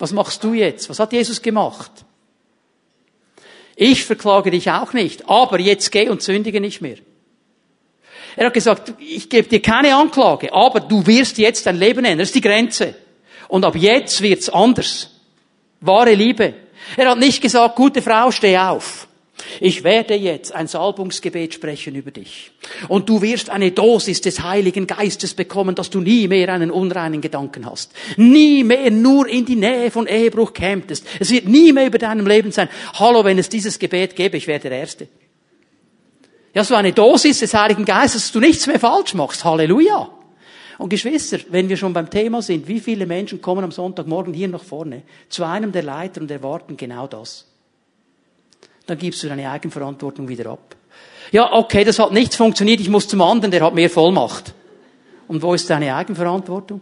Was machst du jetzt? Was hat Jesus gemacht? Ich verklage dich auch nicht, aber jetzt geh und sündige nicht mehr. Er hat gesagt, ich gebe dir keine Anklage, aber du wirst jetzt dein Leben ändern. Das ist die Grenze. Und ab jetzt wird's anders. Wahre Liebe. Er hat nicht gesagt, gute Frau, steh auf. Ich werde jetzt ein Salbungsgebet sprechen über dich. Und du wirst eine Dosis des Heiligen Geistes bekommen, dass du nie mehr einen unreinen Gedanken hast. Nie mehr nur in die Nähe von Ehebruch kämpftest. Es wird nie mehr über deinem Leben sein. Hallo, wenn es dieses Gebet gäbe, ich wäre der Erste. Ja, so eine Dosis des Heiligen Geistes, dass du nichts mehr falsch machst. Halleluja. Und Geschwister, wenn wir schon beim Thema sind, wie viele Menschen kommen am Sonntagmorgen hier nach vorne zu einem der Leiter und erwarten genau das? Dann gibst du deine Eigenverantwortung wieder ab. Ja, okay, das hat nichts funktioniert, ich muss zum anderen, der hat mehr Vollmacht. Und wo ist deine Eigenverantwortung?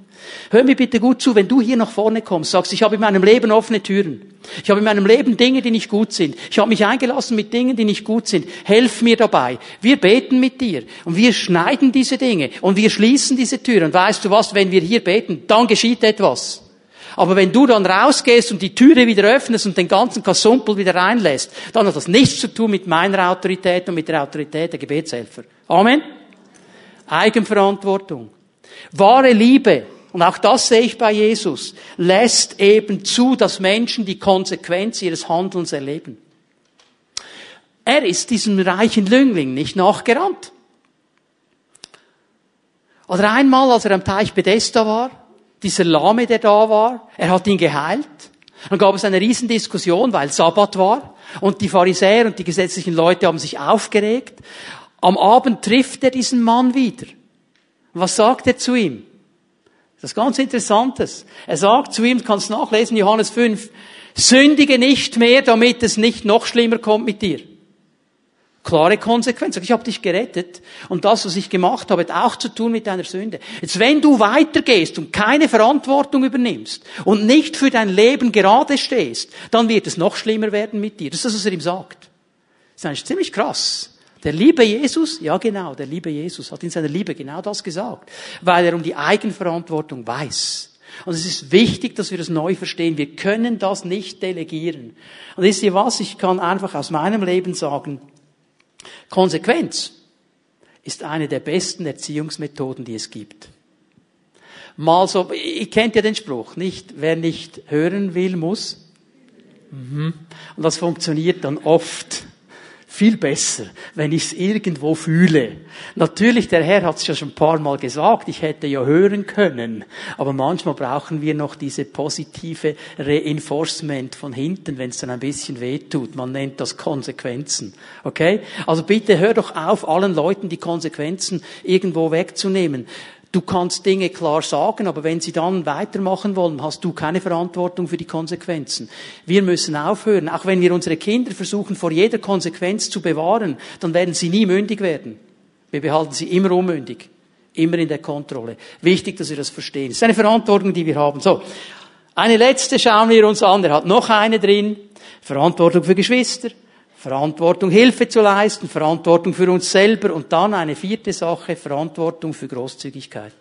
Hör mir bitte gut zu, wenn du hier nach vorne kommst, sagst, ich habe in meinem Leben offene Türen. Ich habe in meinem Leben Dinge, die nicht gut sind. Ich habe mich eingelassen mit Dingen, die nicht gut sind. Helf mir dabei. Wir beten mit dir und wir schneiden diese Dinge und wir schließen diese Türen. Und weißt du was, wenn wir hier beten, dann geschieht etwas. Aber wenn du dann rausgehst und die Türe wieder öffnest und den ganzen Kasumpel wieder reinlässt, dann hat das nichts zu tun mit meiner Autorität und mit der Autorität der Gebetshelfer. Amen? Eigenverantwortung. Wahre Liebe, und auch das sehe ich bei Jesus, lässt eben zu, dass Menschen die Konsequenz ihres Handelns erleben. Er ist diesem reichen Lüngling nicht nachgerannt. Oder einmal, als er am Teich Bethesda war, dieser Lahme, der da war, er hat ihn geheilt. Dann gab es eine Riesendiskussion, weil Sabbat war. Und die Pharisäer und die gesetzlichen Leute haben sich aufgeregt. Am Abend trifft er diesen Mann wieder. was sagt er zu ihm? Das ist ganz Interessantes. Er sagt zu ihm, kannst nachlesen, Johannes 5, sündige nicht mehr, damit es nicht noch schlimmer kommt mit dir. Klare Konsequenz. Ich habe dich gerettet und das, was ich gemacht habe, hat auch zu tun mit deiner Sünde. Jetzt, wenn du weitergehst und keine Verantwortung übernimmst und nicht für dein Leben gerade stehst, dann wird es noch schlimmer werden mit dir. Das ist das, was er ihm sagt. Das ist eigentlich ziemlich krass. Der liebe Jesus, ja genau, der liebe Jesus hat in seiner Liebe genau das gesagt, weil er um die Eigenverantwortung weiß. Und es ist wichtig, dass wir das neu verstehen. Wir können das nicht delegieren. Und wisst ihr was? Ich kann einfach aus meinem Leben sagen, Konsequenz ist eine der besten Erziehungsmethoden, die es gibt. Mal so, ihr kennt ja den Spruch, nicht? Wer nicht hören will, muss. Mhm. Und das funktioniert dann oft viel besser, wenn ich es irgendwo fühle. Natürlich, der Herr hat es ja schon ein paar Mal gesagt, ich hätte ja hören können, aber manchmal brauchen wir noch diese positive Reinforcement von hinten, wenn es dann ein bisschen wehtut. Man nennt das Konsequenzen. Okay? Also bitte hör doch auf, allen Leuten die Konsequenzen irgendwo wegzunehmen. Du kannst Dinge klar sagen, aber wenn sie dann weitermachen wollen, hast du keine Verantwortung für die Konsequenzen. Wir müssen aufhören. Auch wenn wir unsere Kinder versuchen, vor jeder Konsequenz zu bewahren, dann werden sie nie mündig werden. Wir behalten sie immer unmündig. Immer in der Kontrolle. Wichtig, dass wir das verstehen. Das ist eine Verantwortung, die wir haben. So. Eine letzte schauen wir uns an. Er hat noch eine drin. Verantwortung für Geschwister. Verantwortung, Hilfe zu leisten, Verantwortung für uns selber und dann eine vierte Sache, Verantwortung für Großzügigkeit.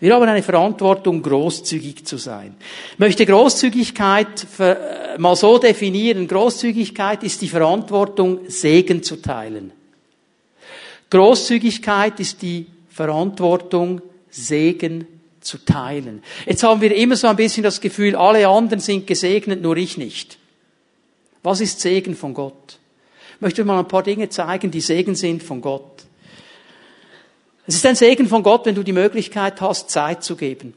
Wir haben eine Verantwortung, großzügig zu sein. Ich möchte Großzügigkeit äh, mal so definieren. Großzügigkeit ist die Verantwortung, Segen zu teilen. Großzügigkeit ist die Verantwortung, Segen zu teilen. Jetzt haben wir immer so ein bisschen das Gefühl, alle anderen sind gesegnet, nur ich nicht. Was ist Segen von Gott? Ich möchte mal ein paar Dinge zeigen, die Segen sind von Gott. Es ist ein Segen von Gott, wenn du die Möglichkeit hast, Zeit zu geben.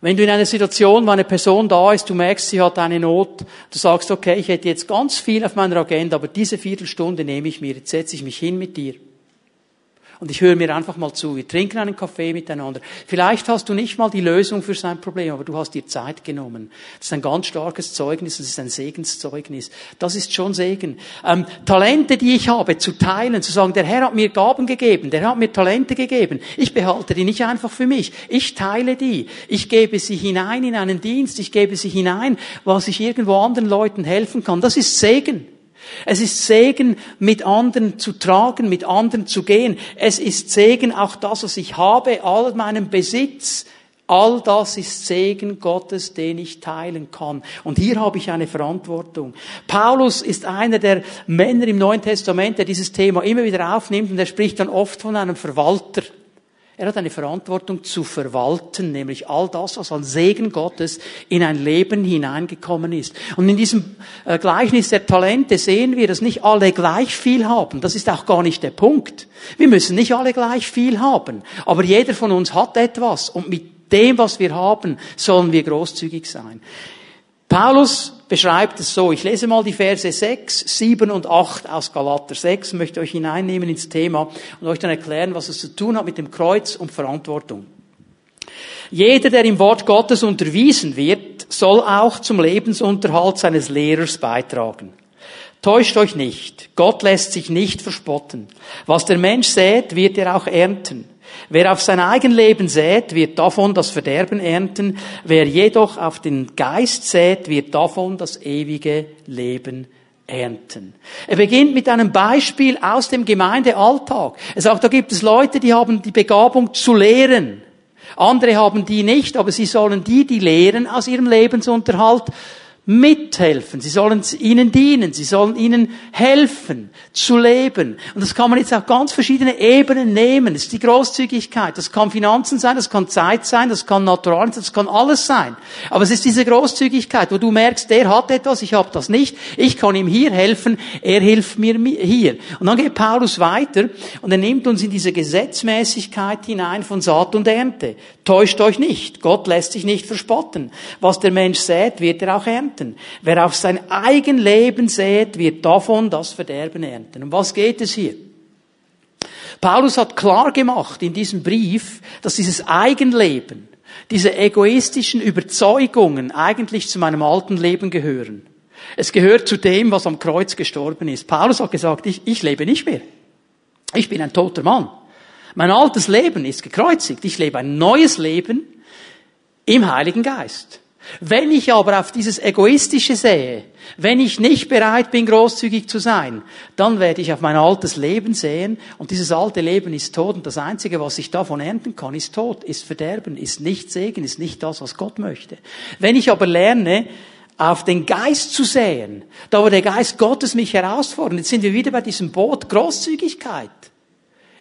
Wenn du in einer Situation, wo eine Person da ist, du merkst, sie hat eine Not, du sagst, okay, ich hätte jetzt ganz viel auf meiner Agenda, aber diese Viertelstunde nehme ich mir, jetzt setze ich mich hin mit dir und ich höre mir einfach mal zu. Wir trinken einen Kaffee miteinander. Vielleicht hast du nicht mal die Lösung für sein Problem, aber du hast dir Zeit genommen. Das ist ein ganz starkes Zeugnis, das ist ein Segenszeugnis. Das ist schon Segen. Ähm, Talente, die ich habe, zu teilen, zu sagen, der Herr hat mir Gaben gegeben, der hat mir Talente gegeben. Ich behalte die nicht einfach für mich. Ich teile die. Ich gebe sie hinein in einen Dienst. Ich gebe sie hinein, was ich irgendwo anderen Leuten helfen kann. Das ist Segen. Es ist Segen, mit anderen zu tragen, mit anderen zu gehen. Es ist Segen, auch das, was ich habe, all meinen Besitz. All das ist Segen Gottes, den ich teilen kann. Und hier habe ich eine Verantwortung. Paulus ist einer der Männer im Neuen Testament, der dieses Thema immer wieder aufnimmt und er spricht dann oft von einem Verwalter. Er hat eine Verantwortung zu verwalten, nämlich all das, was an Segen Gottes in ein Leben hineingekommen ist. Und in diesem äh, Gleichnis der Talente sehen wir, dass nicht alle gleich viel haben. Das ist auch gar nicht der Punkt. Wir müssen nicht alle gleich viel haben. Aber jeder von uns hat etwas. Und mit dem, was wir haben, sollen wir großzügig sein. Paulus beschreibt es so. Ich lese mal die Verse 6, 7 und 8 aus Galater 6, möchte euch hineinnehmen ins Thema und euch dann erklären, was es zu tun hat mit dem Kreuz und Verantwortung. Jeder, der im Wort Gottes unterwiesen wird, soll auch zum Lebensunterhalt seines Lehrers beitragen. Täuscht euch nicht. Gott lässt sich nicht verspotten. Was der Mensch sät, wird er auch ernten. Wer auf sein Eigenleben sät, wird davon das Verderben ernten. Wer jedoch auf den Geist sät, wird davon das ewige Leben ernten. Er beginnt mit einem Beispiel aus dem Gemeindealltag. Er sagt, da gibt es Leute, die haben die Begabung zu lehren. Andere haben die nicht, aber sie sollen die, die lehren, aus ihrem Lebensunterhalt mithelfen. Sie sollen ihnen dienen. Sie sollen ihnen helfen, zu leben. Und das kann man jetzt auf ganz verschiedene Ebenen nehmen. Das ist die Großzügigkeit. Das kann Finanzen sein, das kann Zeit sein, das kann Natural sein, das kann alles sein. Aber es ist diese Großzügigkeit, wo du merkst, der hat etwas, ich habe das nicht. Ich kann ihm hier helfen, er hilft mir hier. Und dann geht Paulus weiter und er nimmt uns in diese Gesetzmäßigkeit hinein von Saat und Ernte. Täuscht euch nicht. Gott lässt sich nicht verspotten. Was der Mensch sät, wird er auch ernten ernten. Wer auf sein eigen Leben sät, wird davon das Verderben ernten. Um was geht es hier? Paulus hat klar gemacht in diesem Brief, dass dieses Eigenleben, diese egoistischen Überzeugungen eigentlich zu meinem alten Leben gehören. Es gehört zu dem, was am Kreuz gestorben ist. Paulus hat gesagt, ich, ich lebe nicht mehr. Ich bin ein toter Mann. Mein altes Leben ist gekreuzigt. Ich lebe ein neues Leben im Heiligen Geist. Wenn ich aber auf dieses Egoistische sehe, wenn ich nicht bereit bin, großzügig zu sein, dann werde ich auf mein altes Leben sehen und dieses alte Leben ist tot und das Einzige, was ich davon ernten kann, ist Tod, ist Verderben, ist nicht Segen, ist nicht das, was Gott möchte. Wenn ich aber lerne, auf den Geist zu sehen, da wo der Geist Gottes mich herausfordert, jetzt sind wir wieder bei diesem Boot, Großzügigkeit,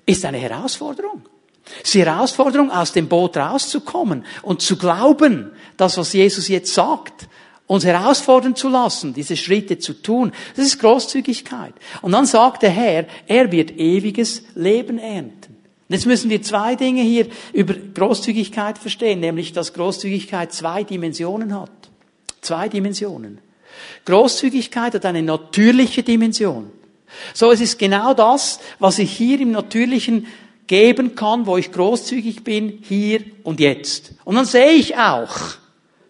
ist eine Herausforderung. Es ist die Herausforderung, aus dem Boot rauszukommen und zu glauben, das, was Jesus jetzt sagt, uns herausfordern zu lassen, diese Schritte zu tun. Das ist Großzügigkeit. Und dann sagt der Herr, er wird ewiges Leben ernten. Jetzt müssen wir zwei Dinge hier über Großzügigkeit verstehen, nämlich dass Großzügigkeit zwei Dimensionen hat. Zwei Dimensionen. Großzügigkeit hat eine natürliche Dimension. So, es ist genau das, was ich hier im Natürlichen geben kann, wo ich großzügig bin, hier und jetzt. Und dann sehe ich auch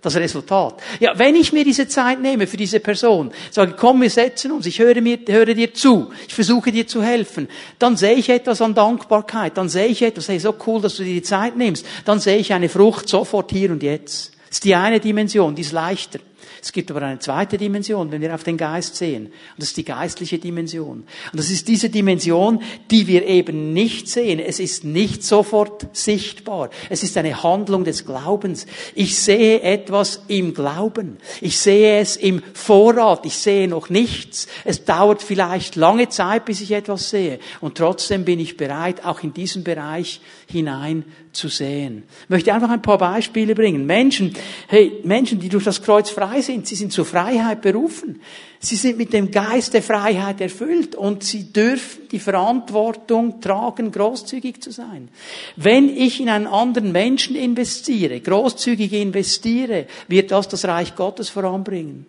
das Resultat. Ja, wenn ich mir diese Zeit nehme für diese Person, sage, komm, wir setzen uns, ich höre, mir, höre dir zu, ich versuche dir zu helfen, dann sehe ich etwas an Dankbarkeit, dann sehe ich etwas, hey, so cool, dass du dir die Zeit nimmst, dann sehe ich eine Frucht sofort hier und jetzt. Das ist die eine Dimension, die ist leichter. Es gibt aber eine zweite Dimension, wenn wir auf den Geist sehen. Und das ist die geistliche Dimension. Und das ist diese Dimension, die wir eben nicht sehen. Es ist nicht sofort sichtbar. Es ist eine Handlung des Glaubens. Ich sehe etwas im Glauben. Ich sehe es im Vorrat. Ich sehe noch nichts. Es dauert vielleicht lange Zeit, bis ich etwas sehe. Und trotzdem bin ich bereit, auch in diesen Bereich hinein zu sehen. Ich möchte einfach ein paar Beispiele bringen. Menschen, hey, Menschen, die durch das Kreuz frei sind, sie sind zur Freiheit berufen. Sie sind mit dem Geist der Freiheit erfüllt und sie dürfen die Verantwortung tragen, großzügig zu sein. Wenn ich in einen anderen Menschen investiere, großzügig investiere, wird das das Reich Gottes voranbringen.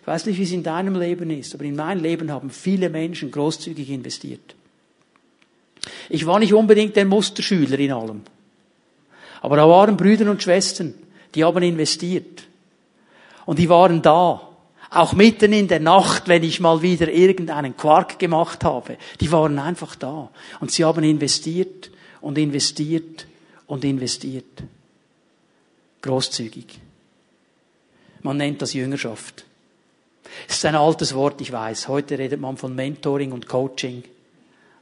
Ich weiß nicht, wie es in deinem Leben ist, aber in meinem Leben haben viele Menschen großzügig investiert. Ich war nicht unbedingt der Musterschüler in allem. Aber da waren Brüder und Schwestern, die haben investiert. Und die waren da. Auch mitten in der Nacht, wenn ich mal wieder irgendeinen Quark gemacht habe. Die waren einfach da. Und sie haben investiert und investiert und investiert. Großzügig. Man nennt das Jüngerschaft. Es ist ein altes Wort, ich weiß. Heute redet man von Mentoring und Coaching.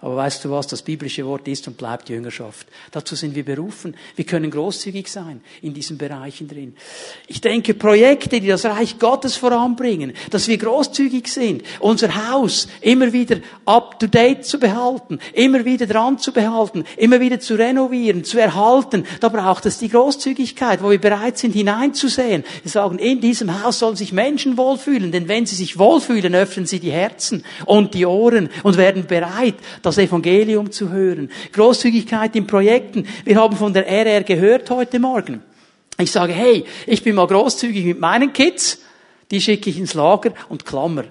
Aber weißt du was, das biblische Wort ist und bleibt Jüngerschaft. Dazu sind wir berufen. Wir können großzügig sein in diesen Bereichen drin. Ich denke, Projekte, die das Reich Gottes voranbringen, dass wir großzügig sind, unser Haus immer wieder up to date zu behalten, immer wieder dran zu behalten, immer wieder zu renovieren, zu erhalten, da braucht es die Großzügigkeit, wo wir bereit sind hineinzusehen. Wir sagen, in diesem Haus sollen sich Menschen wohlfühlen, denn wenn sie sich wohlfühlen, öffnen sie die Herzen und die Ohren und werden bereit, das Evangelium zu hören. Großzügigkeit in Projekten. Wir haben von der RR gehört heute Morgen. Ich sage, hey, ich bin mal großzügig mit meinen Kids, die schicke ich ins Lager und Klammer.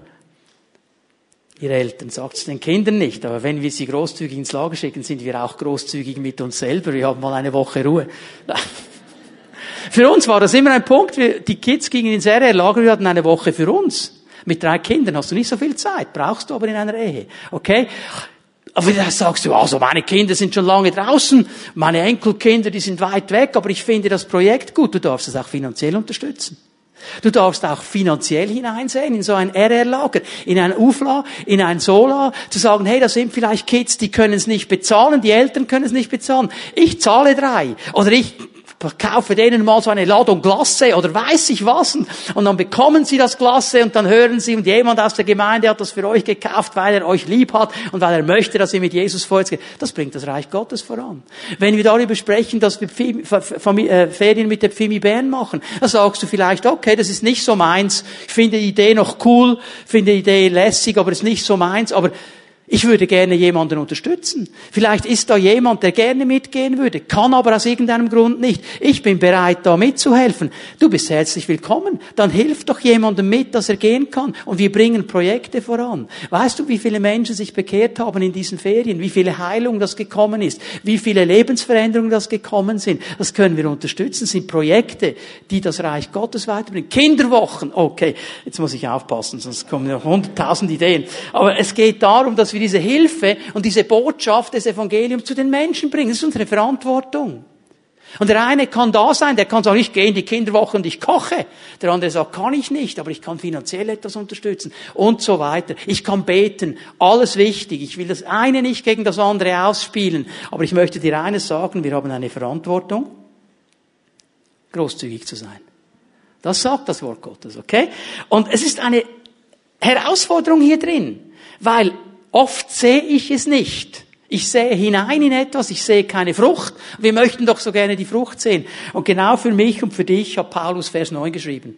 Ihr Eltern sagt es den Kindern nicht, aber wenn wir sie großzügig ins Lager schicken, sind wir auch großzügig mit uns selber. Wir haben mal eine Woche Ruhe. [LAUGHS] Für uns war das immer ein Punkt. Die Kids gingen ins RR-Lager, wir hatten eine Woche für uns. Mit drei Kindern hast du nicht so viel Zeit, brauchst du aber in einer Ehe. Okay? Aber da sagst du, also meine Kinder sind schon lange draußen, meine Enkelkinder, die sind weit weg, aber ich finde das Projekt gut. Du darfst es auch finanziell unterstützen. Du darfst auch finanziell hineinsehen in so ein RR-Lager, in ein UFLA, in ein SOLA, zu sagen, hey, da sind vielleicht Kids, die können es nicht bezahlen, die Eltern können es nicht bezahlen. Ich zahle drei. Oder ich kaufe denen mal so eine Ladung Glasse oder weiß ich was und dann bekommen sie das Glasse und dann hören sie und jemand aus der Gemeinde hat das für euch gekauft, weil er euch lieb hat und weil er möchte, dass ihr mit Jesus vorwärts. Das bringt das Reich Gottes voran. Wenn wir darüber sprechen, dass wir äh, Ferien mit der Pfimi Bern machen, dann sagst du vielleicht, okay, das ist nicht so meins, ich finde die Idee noch cool, finde die Idee lässig, aber es ist nicht so meins, aber ich würde gerne jemanden unterstützen. Vielleicht ist da jemand, der gerne mitgehen würde, kann aber aus irgendeinem Grund nicht. Ich bin bereit, da mitzuhelfen. Du bist herzlich willkommen. Dann hilf doch jemandem mit, dass er gehen kann. Und wir bringen Projekte voran. Weißt du, wie viele Menschen sich bekehrt haben in diesen Ferien? Wie viele Heilungen das gekommen ist? Wie viele Lebensveränderungen das gekommen sind? Das können wir unterstützen. Das sind Projekte, die das Reich Gottes weiterbringen. Kinderwochen. Okay, jetzt muss ich aufpassen, sonst kommen noch hunderttausend Ideen. Aber es geht darum, dass wir wir diese Hilfe und diese Botschaft des Evangeliums zu den Menschen bringen. Das ist unsere Verantwortung. Und der eine kann da sein, der kann sagen, ich gehe in die Kinderwoche und ich koche. Der andere sagt, kann ich nicht, aber ich kann finanziell etwas unterstützen und so weiter. Ich kann beten, alles wichtig. Ich will das eine nicht gegen das andere ausspielen, aber ich möchte dir eines sagen, wir haben eine Verantwortung, großzügig zu sein. Das sagt das Wort Gottes, okay? Und es ist eine Herausforderung hier drin, weil oft sehe ich es nicht. Ich sehe hinein in etwas, ich sehe keine Frucht. Wir möchten doch so gerne die Frucht sehen. Und genau für mich und für dich hat Paulus Vers 9 geschrieben.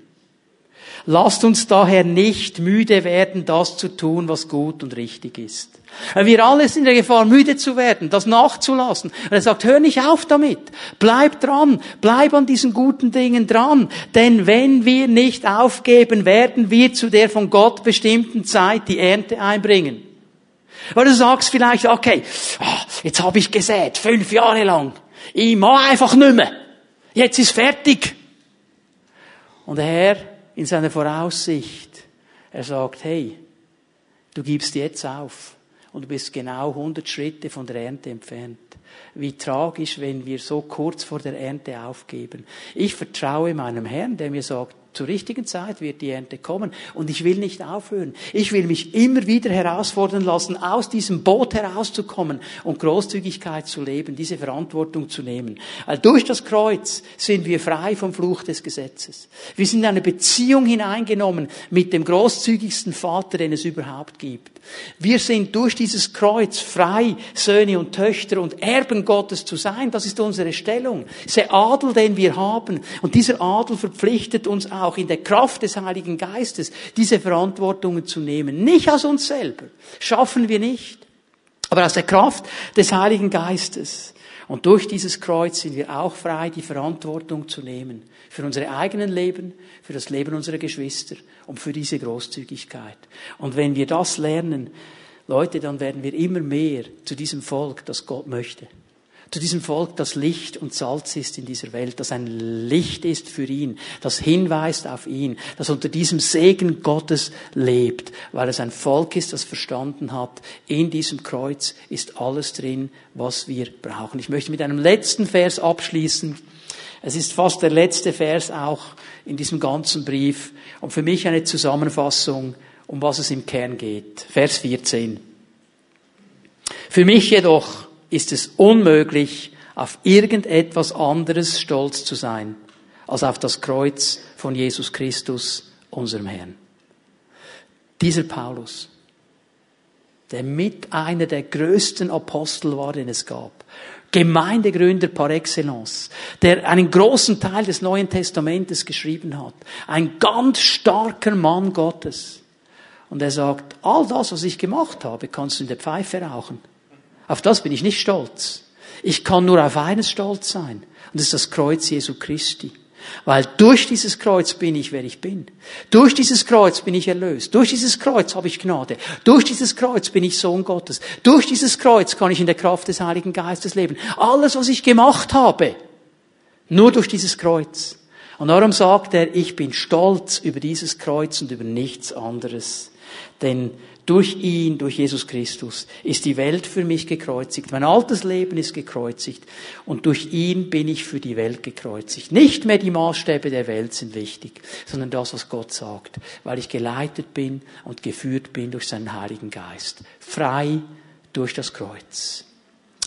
Lasst uns daher nicht müde werden, das zu tun, was gut und richtig ist. Wir alle sind in der Gefahr, müde zu werden, das nachzulassen. Und er sagt, hör nicht auf damit. Bleib dran. Bleib an diesen guten Dingen dran. Denn wenn wir nicht aufgeben, werden wir zu der von Gott bestimmten Zeit die Ernte einbringen. Weil du sagst vielleicht, okay, ah, jetzt habe ich gesät, fünf Jahre lang. Ich mache einfach nicht mehr. Jetzt ist fertig. Und der Herr in seiner Voraussicht, er sagt, hey, du gibst jetzt auf und du bist genau 100 Schritte von der Ernte entfernt. Wie tragisch, wenn wir so kurz vor der Ernte aufgeben. Ich vertraue meinem Herrn, der mir sagt, zur richtigen Zeit wird die Ernte kommen. Und ich will nicht aufhören. Ich will mich immer wieder herausfordern lassen, aus diesem Boot herauszukommen und Großzügigkeit zu leben, diese Verantwortung zu nehmen. Weil durch das Kreuz sind wir frei vom Fluch des Gesetzes. Wir sind in eine Beziehung hineingenommen mit dem großzügigsten Vater, den es überhaupt gibt. Wir sind durch dieses Kreuz frei, Söhne und Töchter und Erben Gottes zu sein. Das ist unsere Stellung. Dieser Adel, den wir haben. Und dieser Adel verpflichtet uns auch in der Kraft des Heiligen Geistes diese Verantwortungen zu nehmen. Nicht aus uns selber. Schaffen wir nicht. Aber aus der Kraft des Heiligen Geistes. Und durch dieses Kreuz sind wir auch frei, die Verantwortung zu nehmen. Für unsere eigenen Leben, für das Leben unserer Geschwister und für diese Großzügigkeit. Und wenn wir das lernen, Leute, dann werden wir immer mehr zu diesem Volk, das Gott möchte zu diesem Volk, das Licht und Salz ist in dieser Welt, das ein Licht ist für ihn, das hinweist auf ihn, das unter diesem Segen Gottes lebt, weil es ein Volk ist, das verstanden hat, in diesem Kreuz ist alles drin, was wir brauchen. Ich möchte mit einem letzten Vers abschließen. Es ist fast der letzte Vers auch in diesem ganzen Brief und für mich eine Zusammenfassung, um was es im Kern geht. Vers 14. Für mich jedoch ist es unmöglich, auf irgendetwas anderes stolz zu sein, als auf das Kreuz von Jesus Christus, unserem Herrn. Dieser Paulus, der mit einer der größten Apostel war, den es gab, Gemeindegründer par excellence, der einen großen Teil des Neuen Testamentes geschrieben hat, ein ganz starker Mann Gottes. Und er sagt, all das, was ich gemacht habe, kannst du in der Pfeife rauchen. Auf das bin ich nicht stolz. Ich kann nur auf eines stolz sein. Und das ist das Kreuz Jesu Christi. Weil durch dieses Kreuz bin ich, wer ich bin. Durch dieses Kreuz bin ich erlöst. Durch dieses Kreuz habe ich Gnade. Durch dieses Kreuz bin ich Sohn Gottes. Durch dieses Kreuz kann ich in der Kraft des Heiligen Geistes leben. Alles, was ich gemacht habe, nur durch dieses Kreuz. Und darum sagt er, ich bin stolz über dieses Kreuz und über nichts anderes. Denn durch ihn, durch Jesus Christus, ist die Welt für mich gekreuzigt. Mein altes Leben ist gekreuzigt. Und durch ihn bin ich für die Welt gekreuzigt. Nicht mehr die Maßstäbe der Welt sind wichtig, sondern das, was Gott sagt. Weil ich geleitet bin und geführt bin durch seinen Heiligen Geist. Frei durch das Kreuz.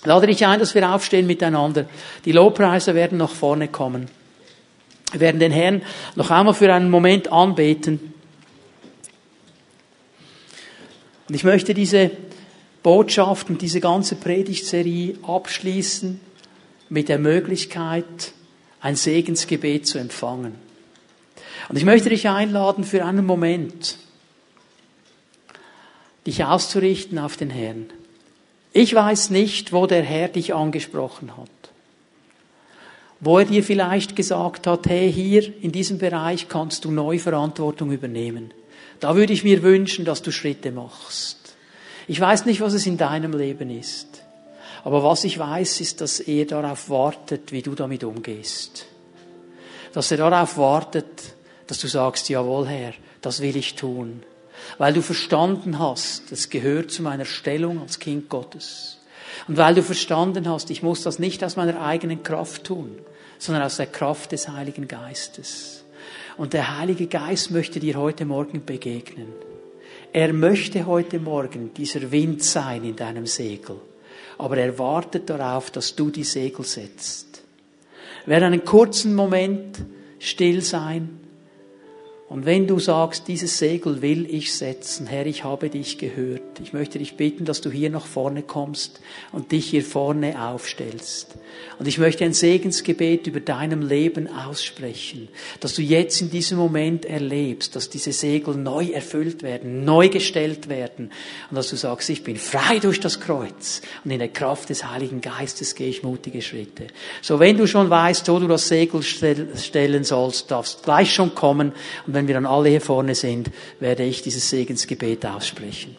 Lade dich ein, dass wir aufstehen miteinander. Die Lobpreiser werden nach vorne kommen. Wir werden den Herrn noch einmal für einen Moment anbeten. Und ich möchte diese Botschaft und diese ganze Predigtserie abschließen mit der Möglichkeit, ein Segensgebet zu empfangen. Und ich möchte dich einladen, für einen Moment dich auszurichten auf den Herrn. Ich weiß nicht, wo der Herr dich angesprochen hat. Wo er dir vielleicht gesagt hat, hey, hier in diesem Bereich kannst du neue Verantwortung übernehmen. Da würde ich mir wünschen, dass du Schritte machst. Ich weiß nicht, was es in deinem Leben ist. Aber was ich weiß, ist, dass er darauf wartet, wie du damit umgehst. Dass er darauf wartet, dass du sagst, jawohl Herr, das will ich tun. Weil du verstanden hast, es gehört zu meiner Stellung als Kind Gottes. Und weil du verstanden hast, ich muss das nicht aus meiner eigenen Kraft tun, sondern aus der Kraft des Heiligen Geistes. Und der Heilige Geist möchte dir heute Morgen begegnen. Er möchte heute Morgen dieser Wind sein in deinem Segel. Aber er wartet darauf, dass du die Segel setzt. Werde einen kurzen Moment still sein und wenn du sagst, dieses Segel will ich setzen, Herr, ich habe dich gehört. Ich möchte dich bitten, dass du hier nach vorne kommst und dich hier vorne aufstellst. Und ich möchte ein Segensgebet über deinem Leben aussprechen, dass du jetzt in diesem Moment erlebst, dass diese Segel neu erfüllt werden, neu gestellt werden und dass du sagst, ich bin frei durch das Kreuz und in der Kraft des Heiligen Geistes gehe ich mutige Schritte. So, wenn du schon weißt, wo du das Segel stellen sollst, darfst gleich schon kommen und wenn wir dann alle hier vorne sind, werde ich dieses Segensgebet aussprechen.